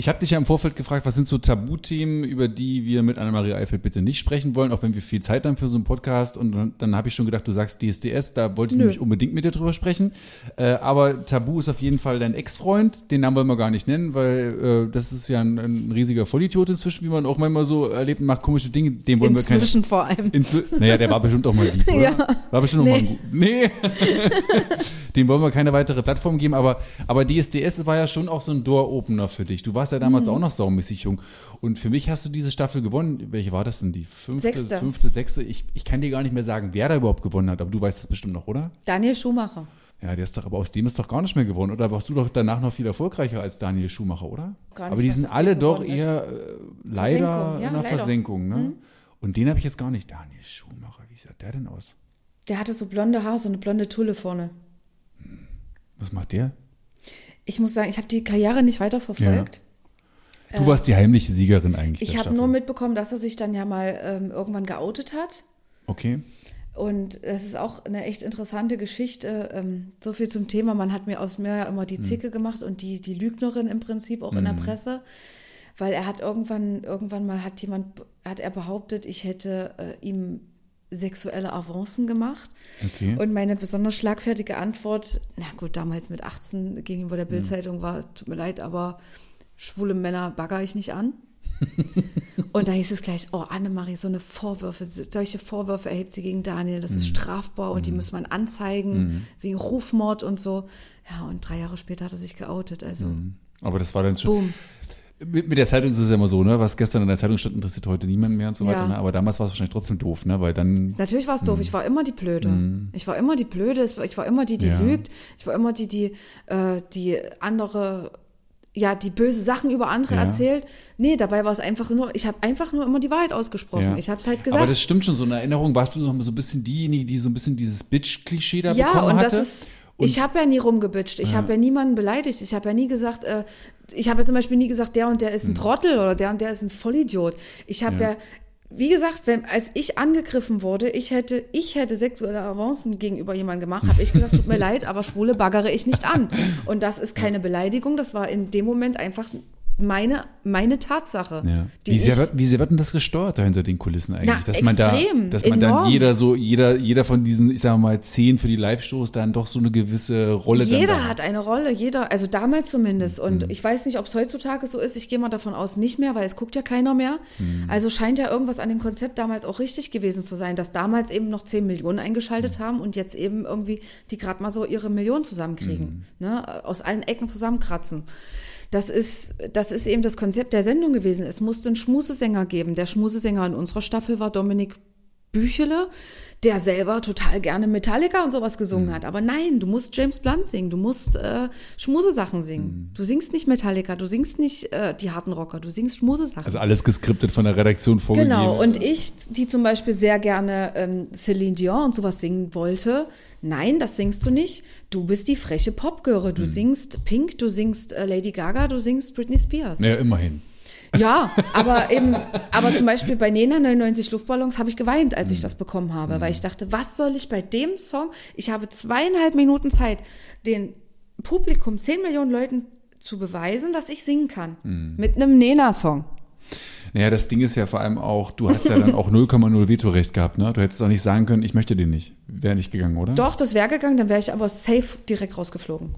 Ich habe dich ja im Vorfeld gefragt, was sind so Tabuthemen, über die wir mit Annemarie Eifeld bitte nicht sprechen wollen, auch wenn wir viel Zeit haben für so einen Podcast. Und dann, dann habe ich schon gedacht, du sagst DSDS, da wollte ich Nö. nämlich unbedingt mit dir drüber sprechen. Äh, aber Tabu ist auf jeden Fall dein Ex-Freund, den Namen wollen wir gar nicht nennen, weil äh, das ist ja ein, ein riesiger Vollidiot inzwischen, wie man auch manchmal so erlebt und macht komische Dinge. Den wollen wir keine. Inzwischen vor allem. Naja, der war bestimmt auch mal lieb, oder? Ja. War bestimmt Nee. auch mal gut. Nee. Dem wollen wir keine weitere Plattform geben, aber, aber DSDS war ja schon auch so ein Door-Opener für dich. Du warst ja damals Mhm. auch noch saumäßig jung. Und für mich hast du diese Staffel gewonnen. Welche war das denn? Die fünfte, Sechste. fünfte, sechste? Ich, ich kann dir gar nicht mehr sagen, wer da überhaupt gewonnen hat, aber du weißt es bestimmt noch, oder? Daniel Schumacher. Ja, der ist doch, aber aus dem ist doch gar nicht mehr gewonnen. Oder warst du doch danach noch viel erfolgreicher als Daniel Schumacher, oder? Gar nicht, aber die sind alle doch eher äh, leider Versenkung, ja, in leider. Mhm. Versenkung, ne? Und den habe ich jetzt gar nicht. Daniel Schumacher, wie sah der denn aus? Der hatte so blonde Haare, so eine blonde Tulle vorne. Was macht der? Ich muss sagen, ich habe die Karriere nicht weiterverfolgt. Du warst die heimliche Siegerin eigentlich. Ich habe nur mitbekommen, dass er sich dann ja mal ähm, irgendwann geoutet hat. Okay. Und das ist auch eine echt interessante Geschichte. Ähm, so viel zum Thema. Man hat mir aus mir ja immer Hm. die Zicke gemacht und die, die Lügnerin im Prinzip auch in der Presse. Weil er hat irgendwann, irgendwann mal hat jemand, hat er behauptet, ich hätte äh, ihm sexuelle Avancen gemacht. Okay. Und meine besonders schlagfertige Antwort, na gut, damals mit 18 gegenüber Hm. der Bildzeitung war, tut mir leid, aber schwule Männer bagger ich nicht an. Und da hieß es gleich, oh Annemarie, so eine Vorwürfe, solche Vorwürfe erhebt sie gegen Daniel, das ist Hm. strafbar und die muss man anzeigen wegen Rufmord und so. Ja, und drei Jahre später hat er sich geoutet, also Aber das war dann schon. boom. Mit, mit der Zeitung ist es ja immer so, ne? Was gestern in der Zeitung stand, interessiert heute niemand mehr und so Ja. weiter. Ne? Aber damals war es wahrscheinlich trotzdem doof, ne? Weil dann. Natürlich war es doof. Ich war immer die Blöde. Ich war immer die Blöde. Ich war immer die, die Ja. lügt. Ich war immer die, die, äh, die andere, ja, die böse Sachen über andere Ja. erzählt. Nee, dabei war es einfach nur, ich habe einfach nur immer die Wahrheit ausgesprochen. Ja. Ich habe es halt gesagt. Aber das stimmt schon, so in Erinnerung warst du noch so ein bisschen diejenige, die so ein bisschen dieses Bitch-Klischee da ja, bekommen und hatte. das ist, Und- ich habe ja nie rumgebitscht. Ich habe ja niemanden beleidigt. Ich habe ja nie gesagt, äh, ich habe ja zum Beispiel nie gesagt, der und der ist ein Trottel oder der und der ist ein Vollidiot. Ich habe Hm. Ja. ja. Wie gesagt, wenn, als ich angegriffen wurde, ich hätte, ich hätte sexuelle Avancen gegenüber jemandem gemacht, habe ich gesagt, tut mir leid, aber Schwule baggere ich nicht an. Und das ist keine Beleidigung, das war in dem Moment einfach meine, meine Tatsache. Ja. die Wie, sehr wird, wie sehr wird denn das gesteuert da hinter den Kulissen eigentlich? Na, dass man da, dass man dann enorm. jeder so, jeder, jeder von diesen, ich sag mal, zehn für die Live-Shows dann doch so eine gewisse Rolle dann Jeder da hat eine Rolle, jeder, also damals zumindest. Und Mhm. ich weiß nicht, ob es heutzutage so ist. Ich gehe mal davon aus, nicht mehr, weil es guckt ja keiner mehr. Mhm. Also scheint ja irgendwas an dem Konzept damals auch richtig gewesen zu sein, dass damals eben noch 10 Millionen eingeschaltet Mhm. haben und jetzt eben irgendwie die gerade mal so ihre Millionen zusammenkriegen. Mhm. Ne? Aus allen Ecken zusammenkratzen. Das ist, das ist eben das Konzept der Sendung gewesen. Es musste einen Schmusesänger geben. Der Schmusesänger in unserer Staffel war Dominik Büchele, der selber total gerne Metallica und sowas Mhm. gesungen hat. Aber nein, du musst James Blunt singen, du musst äh, Schmusesachen Mhm. singen. Du singst nicht Metallica, du singst nicht äh, die harten Rocker, du singst Schmusesachen. Also alles geskriptet von der Redaktion vorgegeben. Genau, und ich, die zum Beispiel sehr gerne ähm, Celine Dion und sowas singen wollte, nein, das singst du nicht. Du bist die freche Popgöre. Du singst Pink, du singst äh, Lady Gaga, du singst Britney Spears. Naja, immerhin. Ja, aber eben, aber zum Beispiel bei Nena 99 Luftballons habe ich geweint, als ich das bekommen habe, weil ich dachte, was soll ich bei dem Song? Ich habe zweieinhalb Minuten Zeit, den Publikum, 10 Millionen Leuten zu beweisen, dass ich singen kann. Hm. Mit einem Nena-Song. Naja, das Ding ist ja vor allem auch, du hast ja dann auch 0,0 Vetorecht gehabt, ne? Du hättest auch nicht sagen können, ich möchte den nicht. Wäre nicht gegangen, oder? Doch, das wäre gegangen, dann wäre ich aber safe direkt rausgeflogen.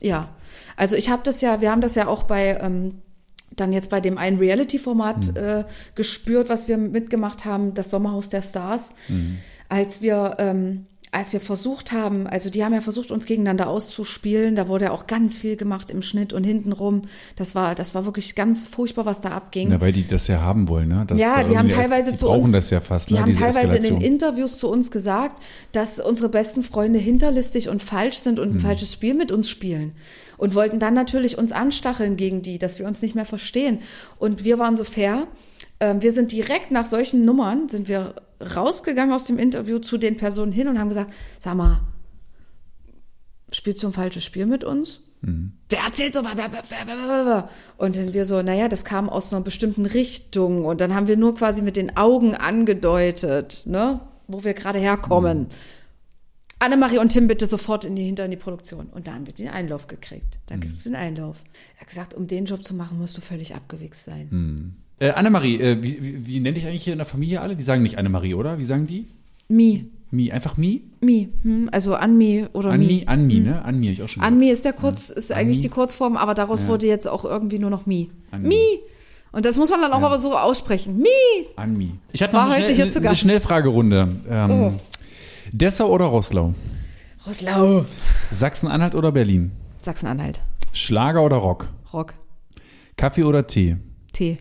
Ja. Also ich habe das ja, wir haben das ja auch bei ähm, dann jetzt bei dem einen Reality-Format äh, gespürt, was wir mitgemacht haben, das Sommerhaus der Stars, als wir ähm, als wir versucht haben, also die haben ja versucht, uns gegeneinander auszuspielen, da wurde ja auch ganz viel gemacht im Schnitt und hintenrum. Das war, das war wirklich ganz furchtbar, was da abging. Ja, weil die das ja haben wollen, ne? Das Ja, die haben teilweise die zu brauchen uns, das ja fast, die ne? haben Diese teilweise in Eskalation. den Interviews zu uns gesagt, dass unsere besten Freunde hinterlistig und falsch sind und ein Hm. falsches Spiel mit uns spielen und wollten dann natürlich uns anstacheln gegen die, dass wir uns nicht mehr verstehen. Und wir waren so fair. Ähm, wir sind direkt nach solchen Nummern sind wir rausgegangen aus dem Interview zu den Personen hin und haben gesagt, sag mal, spielst du ein falsches Spiel mit uns? Mhm. Wer erzählt so? Und dann wir so, naja, das kam aus einer bestimmten Richtung. Und dann haben wir nur quasi mit den Augen angedeutet, ne, wo wir gerade herkommen. Annemarie und Tim bitte sofort in die, hinter in die Produktion. Und da haben wir den Einlauf gekriegt. Dann gibt's den Einlauf. Er hat gesagt, um den Job zu machen, musst du völlig abgewichst sein. Äh, Annemarie, äh, wie, wie, wie nenne ich eigentlich hier in der Familie alle? Die sagen nicht Annemarie, oder? Wie sagen die? Mi, Mi, einfach Mi? Mi, hm, also Anmi oder Anmi? Mi. Anmi, ne? Anmi ich auch schon. Anmi ist der kurz, ist eigentlich Anmi. die Kurzform, aber daraus Ja. wurde jetzt auch irgendwie nur noch Mi. Anmi. Mi! Und das muss man dann auch aber so aussprechen. Mi! Anmi. Ich hatte War noch eine, heute schnell, hier zu eine, eine Gast. Schnellfragerunde. Ähm, Oh. Dessau oder Roßlau? Roslau. Sachsen-Anhalt oder Berlin? Sachsen-Anhalt. Schlager oder Rock? Rock. Kaffee oder Tee? Tee.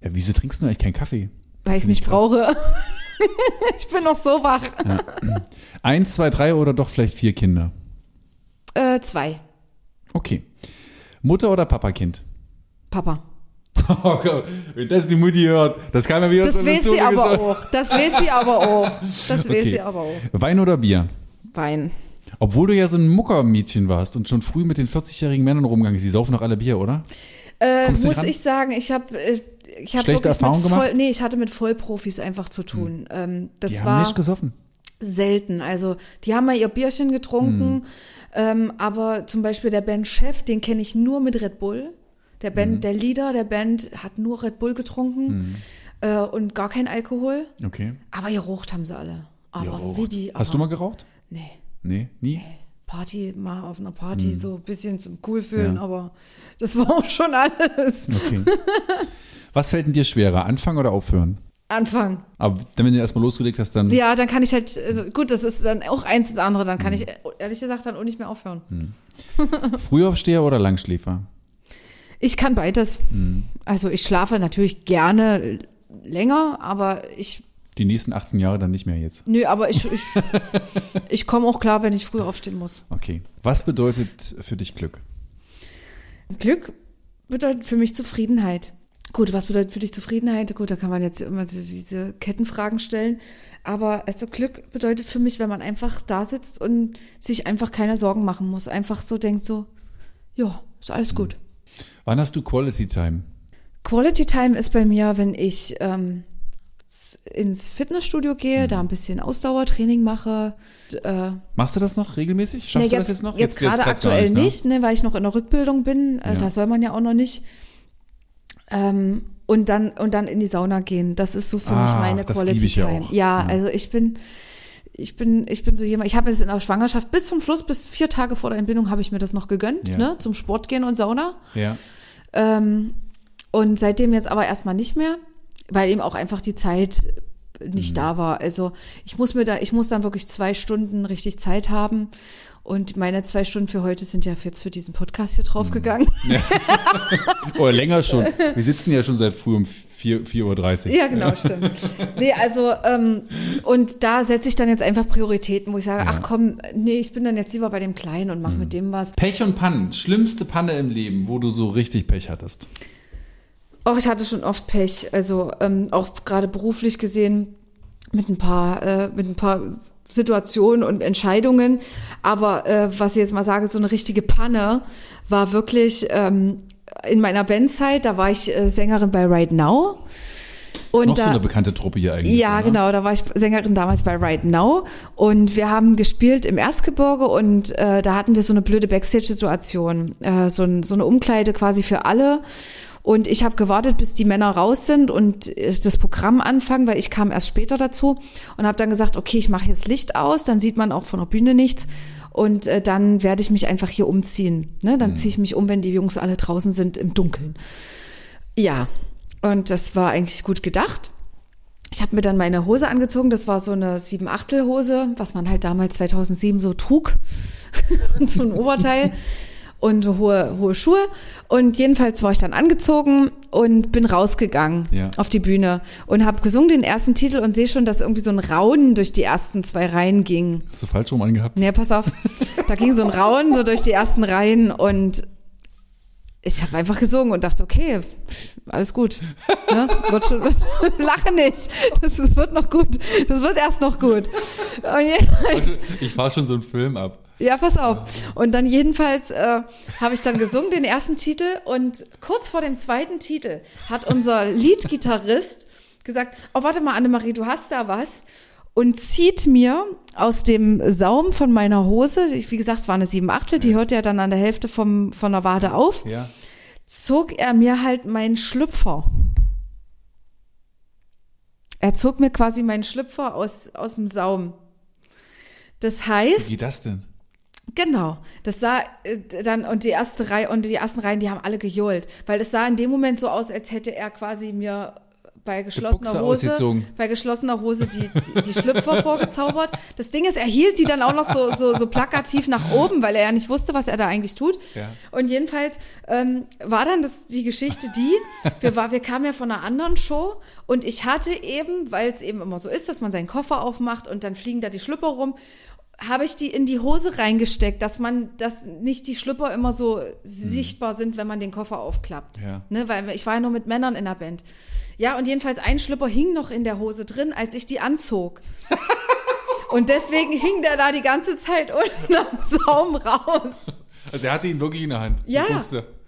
Ja, wieso trinkst du eigentlich keinen Kaffee? Weil ich ich nicht brauche. ich bin noch so wach. Eins, zwei, drei oder doch vielleicht vier Kinder? Äh, zwei. Okay. Mutter oder Papakind? Papa. Oh wenn das die Mutti hört, das kann ja wieder Das weiß sie aber auch. Das weiß sie aber auch. Das weiß Okay. sie aber auch. Wein oder Bier? Wein. Obwohl du ja so ein Muckermädchen warst und schon früh mit den 40-jährigen Männern rumgegangen bist, die saufen doch alle Bier, oder? Äh, muss ich sagen, ich habe äh, ich hab Schlechte Erfahrungen mit voll, gemacht? Nee, ich hatte mit Vollprofis einfach zu tun. Ähm, das Die haben war nicht gesoffen. selten. Also die haben mal ihr Bierchen getrunken, ähm, aber zum Beispiel der Bandchef, den kenne ich nur mit Red Bull. Der Band, der Leader der Band hat nur Red Bull getrunken äh, und gar kein Alkohol. Okay. Aber geraucht haben sie alle. Aber wie die. Hast du aber- mal geraucht? Nee. Nee, nie? Party, mal auf einer Party so ein bisschen zum cool fühlen, Ja. aber das war auch schon alles. Okay. Was fällt denn dir schwerer, anfangen oder aufhören? Anfang. Aber dann, wenn du erstmal losgelegt hast, dann. Ja, dann kann ich halt, also gut, das ist dann auch eins ins andere, dann kann ich ehrlich gesagt dann auch nicht mehr aufhören. Frühaufsteher oder Langschläfer? Ich kann beides. Mhm. Also ich schlafe natürlich gerne länger, aber ich, Die nächsten 18 Jahre dann nicht mehr jetzt. nö, aber ich, ich, ich komme auch klar, wenn ich früh aufstehen muss. Okay. Was bedeutet für dich Glück? Glück bedeutet für mich Zufriedenheit. Gut, was bedeutet für dich Zufriedenheit? Gut, da kann man jetzt immer diese Kettenfragen stellen. Aber also Glück bedeutet für mich, wenn man einfach da sitzt und sich einfach keine Sorgen machen muss. Einfach so denkt so, ja, ist alles gut. Wann hast du Quality Time? Quality Time ist bei mir, wenn ich ähm, ins Fitnessstudio gehe, da ein bisschen Ausdauertraining mache. D- Äh, Machst du das noch regelmäßig? Schaffst nee, du das jetzt noch? Jetzt, gerade grad gar aktuell ne? nicht, ne, weil ich noch in der Rückbildung bin. Äh, Ja. Da soll man ja auch noch nicht. Ähm, und dann und dann in die Sauna gehen. Das ist so für mich Ah, meine das Quality Time. Ja, Ja. also ich bin ich bin ich bin so jemand. Ich habe mir das in der Schwangerschaft bis zum Schluss, bis vier Tage vor der Entbindung, habe ich mir das noch gegönnt, Ja. ne, zum Sport gehen und Sauna. Ja. Ähm, und seitdem jetzt aber erstmal nicht mehr, weil eben auch einfach die Zeit nicht da war. Also ich muss mir da, ich muss dann wirklich zwei Stunden richtig Zeit haben. Und meine zwei Stunden für heute sind ja jetzt für diesen Podcast hier draufgegangen. Oder länger schon. Wir sitzen ja schon seit früh um 4 4.30 Uhr. Ja, genau, stimmt. Nee, also, ähm, und da setze ich dann jetzt einfach Prioritäten, wo ich sage, Ja. ach komm, nee, ich bin dann jetzt lieber bei dem Kleinen und mache mit dem was. Pech und Pannen. Schlimmste Panne im Leben, wo du so richtig Pech hattest. Auch ich hatte schon oft Pech, also ähm, auch gerade beruflich gesehen mit ein paar, äh, mit ein paar Situationen und Entscheidungen. Aber äh, was ich jetzt mal sage, so eine richtige Panne war wirklich ähm, in meiner Bandzeit, da war ich äh, Sängerin bei Right Now. Und Noch da, so eine bekannte Truppe hier eigentlich. ja, oder? genau, da war ich Sängerin damals bei Right Now und wir haben gespielt im Erzgebirge und äh, da hatten wir so eine blöde Backstage-Situation, äh, so, ein, so eine Umkleide quasi für alle und ich habe gewartet, bis die Männer raus sind und äh, das Programm anfangen, weil ich kam erst später dazu und habe dann gesagt, okay, ich mache jetzt Licht aus, dann sieht man auch von der Bühne nichts und äh, dann werde ich mich einfach hier umziehen. Ne? Dann ziehe ich mich um, wenn die Jungs alle draußen sind im Dunkeln. Ja, und das war eigentlich gut gedacht. Ich habe mir dann meine Hose angezogen. Das war so eine sieben Achtel Hose, was man halt damals 2007 so trug. und so ein Oberteil und hohe, hohe Schuhe. Und jedenfalls war ich dann angezogen und bin rausgegangen Ja. auf die Bühne und habe gesungen den ersten Titel und sehe schon, dass irgendwie so ein Raunen durch die ersten zwei Reihen ging. Hast du falsch rum angehabt? Nee, pass auf. Da ging so ein Raunen so durch die ersten Reihen und ich habe einfach gesungen und dachte, okay, alles gut. Ne? Wird schon, wird, lache nicht. Das, das wird noch gut. Das wird erst noch gut. Und jedenfalls, Ich fahre schon so einen Film ab. Ja, pass auf. Und dann jedenfalls äh, habe ich dann gesungen, den ersten Titel. Und kurz vor dem zweiten Titel hat unser Leadgitarrist gesagt, oh, warte mal, Annemarie, du hast da was. Und zieht mir aus dem Saum von meiner Hose, wie gesagt, es war eine 7 Achtel, die hörte ja dann an der Hälfte vom, von der Wade auf, Ja. zog er mir halt meinen Schlüpfer. Er zog mir quasi meinen Schlüpfer aus, aus dem Saum. Das Wie heißt, geht das denn? Genau, das sah äh, dann und die erste Reihe und die ersten Reihen, die haben alle gejohlt, weil es sah in dem Moment so aus, als hätte er quasi mir bei geschlossener Hose, bei geschlossener Hose die, die, die Schlüpfer vorgezaubert. Das Ding ist, er hielt die dann auch noch so, so, so plakativ nach oben, weil er ja nicht wusste, was er da eigentlich tut. Ja. Und jedenfalls ähm, war dann das, die Geschichte die, wir, war, wir kamen ja von einer anderen Show und ich hatte eben, weil es eben immer so ist, dass man seinen Koffer aufmacht und dann fliegen da die Schlüpper rum, habe ich die in die Hose reingesteckt, dass man, dass nicht die Schlüpper immer so sichtbar sind, wenn man den Koffer aufklappt. Ja. Ne, weil ich war ja nur mit Männern in der Band. Ja, und jedenfalls ein Schlüpper hing noch in der Hose drin, als ich die anzog. Und deswegen hing der da die ganze Zeit unten am Saum raus. Also er hatte ihn wirklich in der Hand. Ja.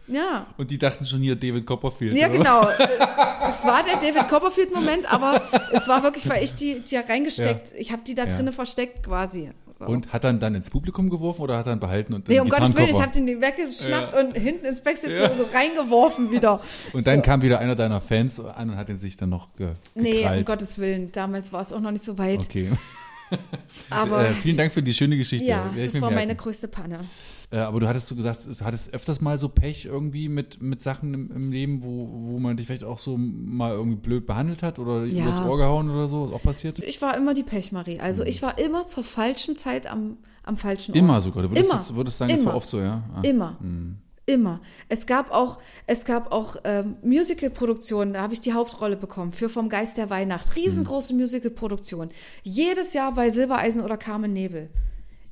Ja. Und die dachten schon hier David Copperfield. Ja, oder? genau. Es war der David Copperfield-Moment, aber es war wirklich, weil ich die, die reingesteckt, ich habe die da Ja. drinnen versteckt quasi. So. Und hat er dann ins Publikum geworfen oder hat er ihn behalten und Nee, den um Gottes Willen, ich habe den weggeschnappt Ja. und hinten ins Backstage Ja. so, so reingeworfen wieder. Und dann kam wieder einer deiner Fans an und hat ihn sich dann noch ge Nee, um. Gottes Willen, damals war es auch noch nicht so weit. Okay. Aber äh, vielen Dank für die schöne Geschichte. ja, Werde das war merken. meine größte Panne. Äh, aber du hattest so gesagt, du hattest öfters mal so Pech irgendwie mit, mit Sachen im, im Leben, wo, wo man dich vielleicht auch so mal irgendwie blöd behandelt hat oder Ja. übers Ohr gehauen oder so. Ist auch passiert? Ich war immer die Pechmarie. Also ich war immer zur falschen Zeit am, am falschen Ort. Immer sogar. Du würdest, Immer. jetzt, würdest sagen, das war Immer. oft so, ja? Ah. Immer. Immer. Immer. Es gab auch, es gab auch ähm, Musical-Produktionen, da habe ich die Hauptrolle bekommen für Vom Geist der Weihnacht. Riesengroße Musical-Produktion. Jedes Jahr bei Silbereisen oder Carmen Nebel.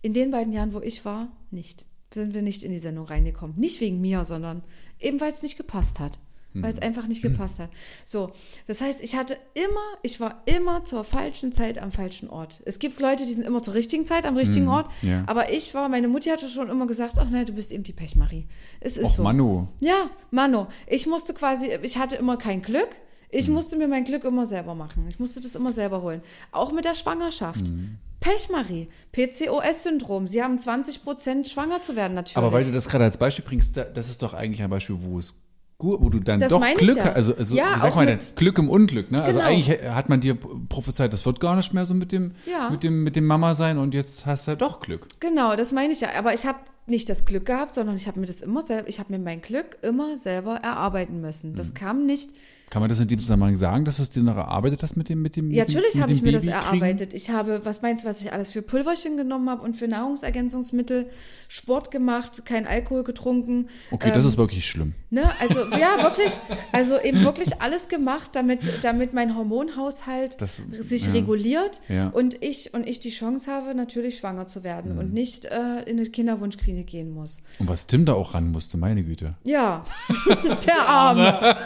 In den beiden Jahren, wo ich war, nicht. Sind wir nicht in die Sendung reingekommen. Nicht wegen mir, sondern eben weil es nicht gepasst hat. Weil es einfach nicht gepasst hat. So, das heißt, ich hatte immer, ich war immer zur falschen Zeit am falschen Ort. Es gibt Leute, die sind immer zur richtigen Zeit am richtigen Ort. ja. Aber ich war, meine Mutti hatte schon immer gesagt, ach nein, du bist eben die Pechmarie. Es ist Och, so. Manu. Ja, Mano. Ich musste quasi, ich hatte immer kein Glück. Ich Mhm. musste mir mein Glück immer selber machen. Ich musste das immer selber holen. Auch mit der Schwangerschaft. Mhm. Pechmarie, PCOS-Syndrom. Sie haben 20 Prozent schwanger zu werden natürlich. Aber weil du das gerade als Beispiel bringst, da- das ist doch eigentlich ein Beispiel, wo es gut, wo du dann Das doch Glück ja. hast. Also, also Ja, denn? mit- Glück im Unglück, ne? Also Genau. eigentlich hat man dir prophezeit, das wird gar nicht mehr so mit dem, Ja. mit dem, mit dem Mama sein und jetzt hast du ja doch Glück. Genau, das meine ich ja. Aber ich habe nicht das Glück gehabt, sondern ich habe mir das immer selber, ich habe mir mein Glück immer selber erarbeiten müssen. Mhm. Das kam nicht. Kann man das in dem Zusammenhang sagen, dass du es dir noch erarbeitet hast mit dem, mit dem Ja, mit natürlich habe ich mir das erarbeitet. Ich habe, was meinst du, was ich alles für Pulverchen genommen habe und für Nahrungsergänzungsmittel, Sport gemacht, kein Alkohol getrunken. Okay, das ist wirklich schlimm. Ne? Also ja, wirklich, also eben wirklich alles gemacht, damit, damit mein Hormonhaushalt Das- sich ja. reguliert Ja. und ich und ich die Chance habe, natürlich schwanger zu werden Mhm. und nicht äh, in eine Kinderwunschklinik gehen muss. Und was Tim da auch ran musste, meine Güte. Ja, der Arme,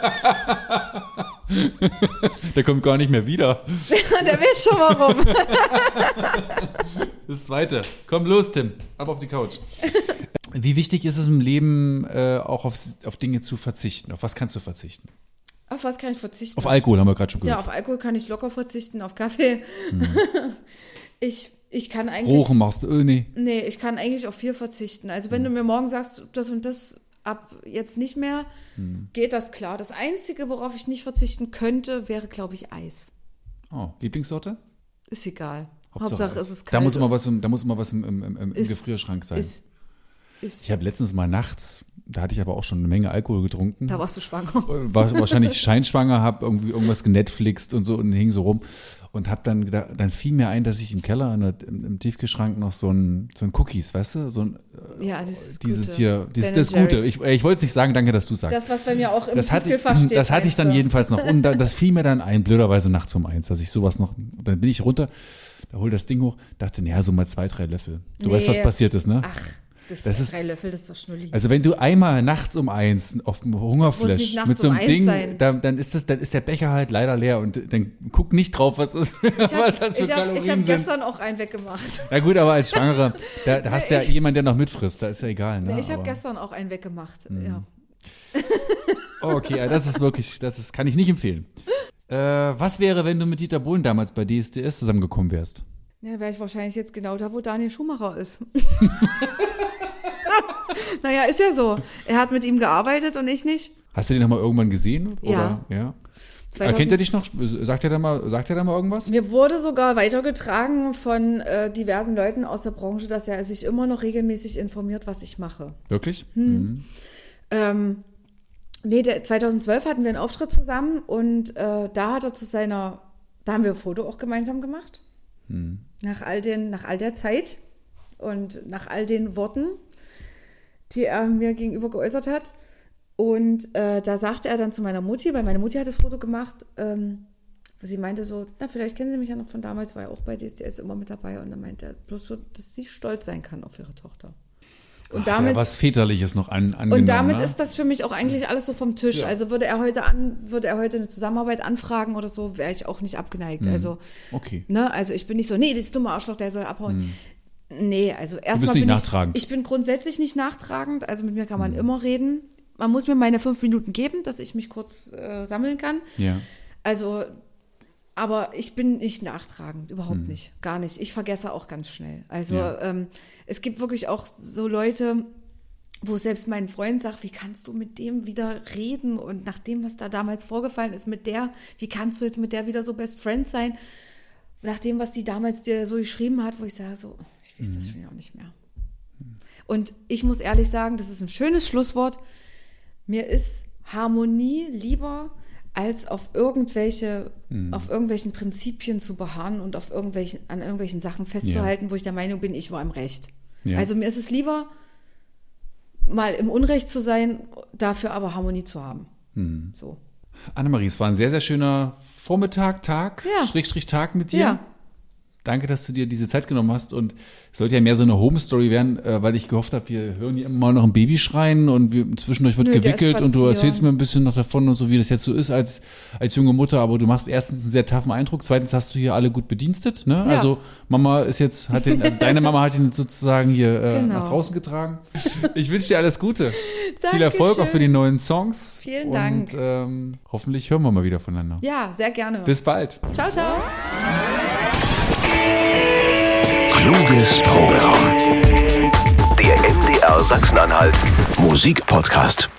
Der kommt gar nicht mehr wieder. der weiß schon warum. Das zweite. Komm los, Tim. Ab auf die Couch. Wie wichtig ist es im Leben, äh, auch auf, auf Dinge zu verzichten? Auf was kannst du verzichten? Auf was kann ich verzichten? Auf Alkohol haben wir gerade schon Ja, gehört. auf Alkohol kann ich locker verzichten, auf Kaffee. Ich, ich kann eigentlich. Rochen machst du, äh, nee. Nee, ich kann eigentlich auf viel verzichten. Also wenn du mir morgen sagst, das und das ab jetzt nicht mehr, Mhm. geht das klar. Das Einzige, worauf ich nicht verzichten könnte, wäre, glaube ich, Eis. Oh, Lieblingssorte? Ist egal. Hauptsache Hauptsache, Eis. es ist kalt. Da muss immer was im, da muss immer was im, im, im, Ist- Gefrierschrank sein. ist, ist, Ich habe letztens mal nachts, da hatte ich aber auch schon eine Menge Alkohol getrunken. da warst du schwanger. War wahrscheinlich scheinschwanger, habe irgendwie irgendwas genetflixt und so und hing so rum und habe dann gedacht, dann fiel mir ein, dass ich im Keller in der, im, im Tiefkühlschrank noch so ein so ein Cookies, weißt du, so ein Ja, das ist dieses Gute. hier, dieses, das. Gute. Ich, ich wollte es nicht sagen, danke, dass du sagst. Das, was bei mir auch im das hatte, Tiefkühlfach steht. das hatte ich dann du? jedenfalls noch. Und da, das fiel mir dann ein, blöderweise nachts um eins, dass ich sowas noch. Dann bin ich runter, da hol das Ding hoch, dachte, naja, so mal zwei, drei Löffel. Du weißt, was Nee. passiert ist, ne? Ach, das, Das ist- drei Löffel, das ist doch Schnulli. Also wenn du einmal nachts um eins auf dem Hungerflash mit so um einem eins Ding, sein. da, dann ist das, dann ist der Becher halt leider leer und dann guck nicht drauf, was, das, was das für ich habe Kalorien ich hab sind. gestern auch einen weggemacht. Na gut, aber als Schwangere, da, da hast du ja jemanden, der noch mitfrisst, da ist ja egal. Ne? ich habe gestern auch einen weggemacht. Ja. Oh, okay, ja, das ist wirklich, das ist, kann ich nicht empfehlen. Äh, was wäre, wenn du mit Dieter Bohlen damals bei DSDS zusammengekommen wärst? Ja, dann wäre ich wahrscheinlich jetzt genau da, wo Daniel Schumacher ist. naja, ist ja so. Er hat mit ihm gearbeitet und ich nicht. Hast du den noch mal irgendwann gesehen? Ja. Oder? ja. 2000 Erkennt er dich noch? Sagt er da mal, sagt er da mal irgendwas? Mir wurde sogar weitergetragen von äh, diversen Leuten aus der Branche, dass er sich immer noch regelmäßig informiert, was ich mache. Wirklich? Ähm, nee, der, 2012 hatten wir einen Auftritt zusammen und äh, da hat er zu seiner, da haben wir ein Foto auch gemeinsam gemacht. Nach, all den, nach all der Zeit und nach all den Worten, die er mir gegenüber geäußert hat. Und äh, da sagte er dann zu meiner Mutti, weil meine Mutti hat das Foto gemacht, ähm, wo sie meinte so, na, vielleicht kennen Sie mich ja noch von damals, war ja auch bei DSDS immer mit dabei. Und dann meinte er bloß so, dass sie stolz sein kann auf ihre Tochter. Und er damit, was Väterliches noch an, angenommen. und damit ne? ist das für mich auch eigentlich alles so vom Tisch. Ja. Also würde er heute an, würde er heute eine Zusammenarbeit anfragen oder so, wäre ich auch nicht abgeneigt. Also, Mhm. Okay. ne, also ich bin nicht so, nee, das ist dumme Arschloch, der soll abhauen. Nee, also erstmal nicht bin nachtragend. ich, ich bin grundsätzlich nicht nachtragend, also mit mir kann man Mhm. immer reden. Man muss mir meine fünf Minuten geben, dass ich mich kurz äh, sammeln kann. Ja. Also, aber ich bin nicht nachtragend, überhaupt Mhm. nicht, gar nicht. Ich vergesse auch ganz schnell. Also Ja. ähm, es gibt wirklich auch so Leute, wo selbst mein Freund sagt, wie kannst du mit dem wieder reden und nach dem, was da damals vorgefallen ist mit der, wie kannst du jetzt mit der wieder so Best Friend sein? Nach dem, was die damals dir so geschrieben hat, wo ich sage, so, ich weiß Mhm. das schon auch nicht mehr. Und ich muss ehrlich sagen, das ist ein schönes Schlusswort. Mir ist Harmonie lieber, als auf irgendwelche, Mhm. auf irgendwelchen Prinzipien zu beharren und auf irgendwelchen, an irgendwelchen Sachen festzuhalten, wo ich der Meinung bin, ich war im Recht. Ja. Also mir ist es lieber, mal im Unrecht zu sein, dafür aber Harmonie zu haben. Hm. So. Annemarie, es war ein sehr, sehr schöner Vormittag, Tag, Ja. Schrägstrich Tag mit dir. Ja. Danke, dass du dir diese Zeit genommen hast und es sollte ja mehr so eine Home-Story werden, äh, weil ich gehofft habe, wir hören hier immer mal noch ein Baby schreien und wir, zwischendurch wird Nö, gewickelt und du erzählst mir ein bisschen noch davon und so, wie das jetzt so ist als, als junge Mutter, aber du machst erstens einen sehr taffen Eindruck, zweitens hast du hier alle gut bedienstet, ne? Ja. Also Mama ist jetzt, hat den, also deine Mama hat ihn jetzt sozusagen hier äh, Genau. nach draußen getragen. Ich wünsche dir alles Gute. Viel Erfolg auch für die neuen Songs. Vielen und, Dank. ähm, hoffentlich hören wir mal wieder voneinander. Ja, sehr gerne. Bis bald. ciao, ciao. Kluges Proberaum. Der MDR Sachsen-Anhalt Musikpodcast.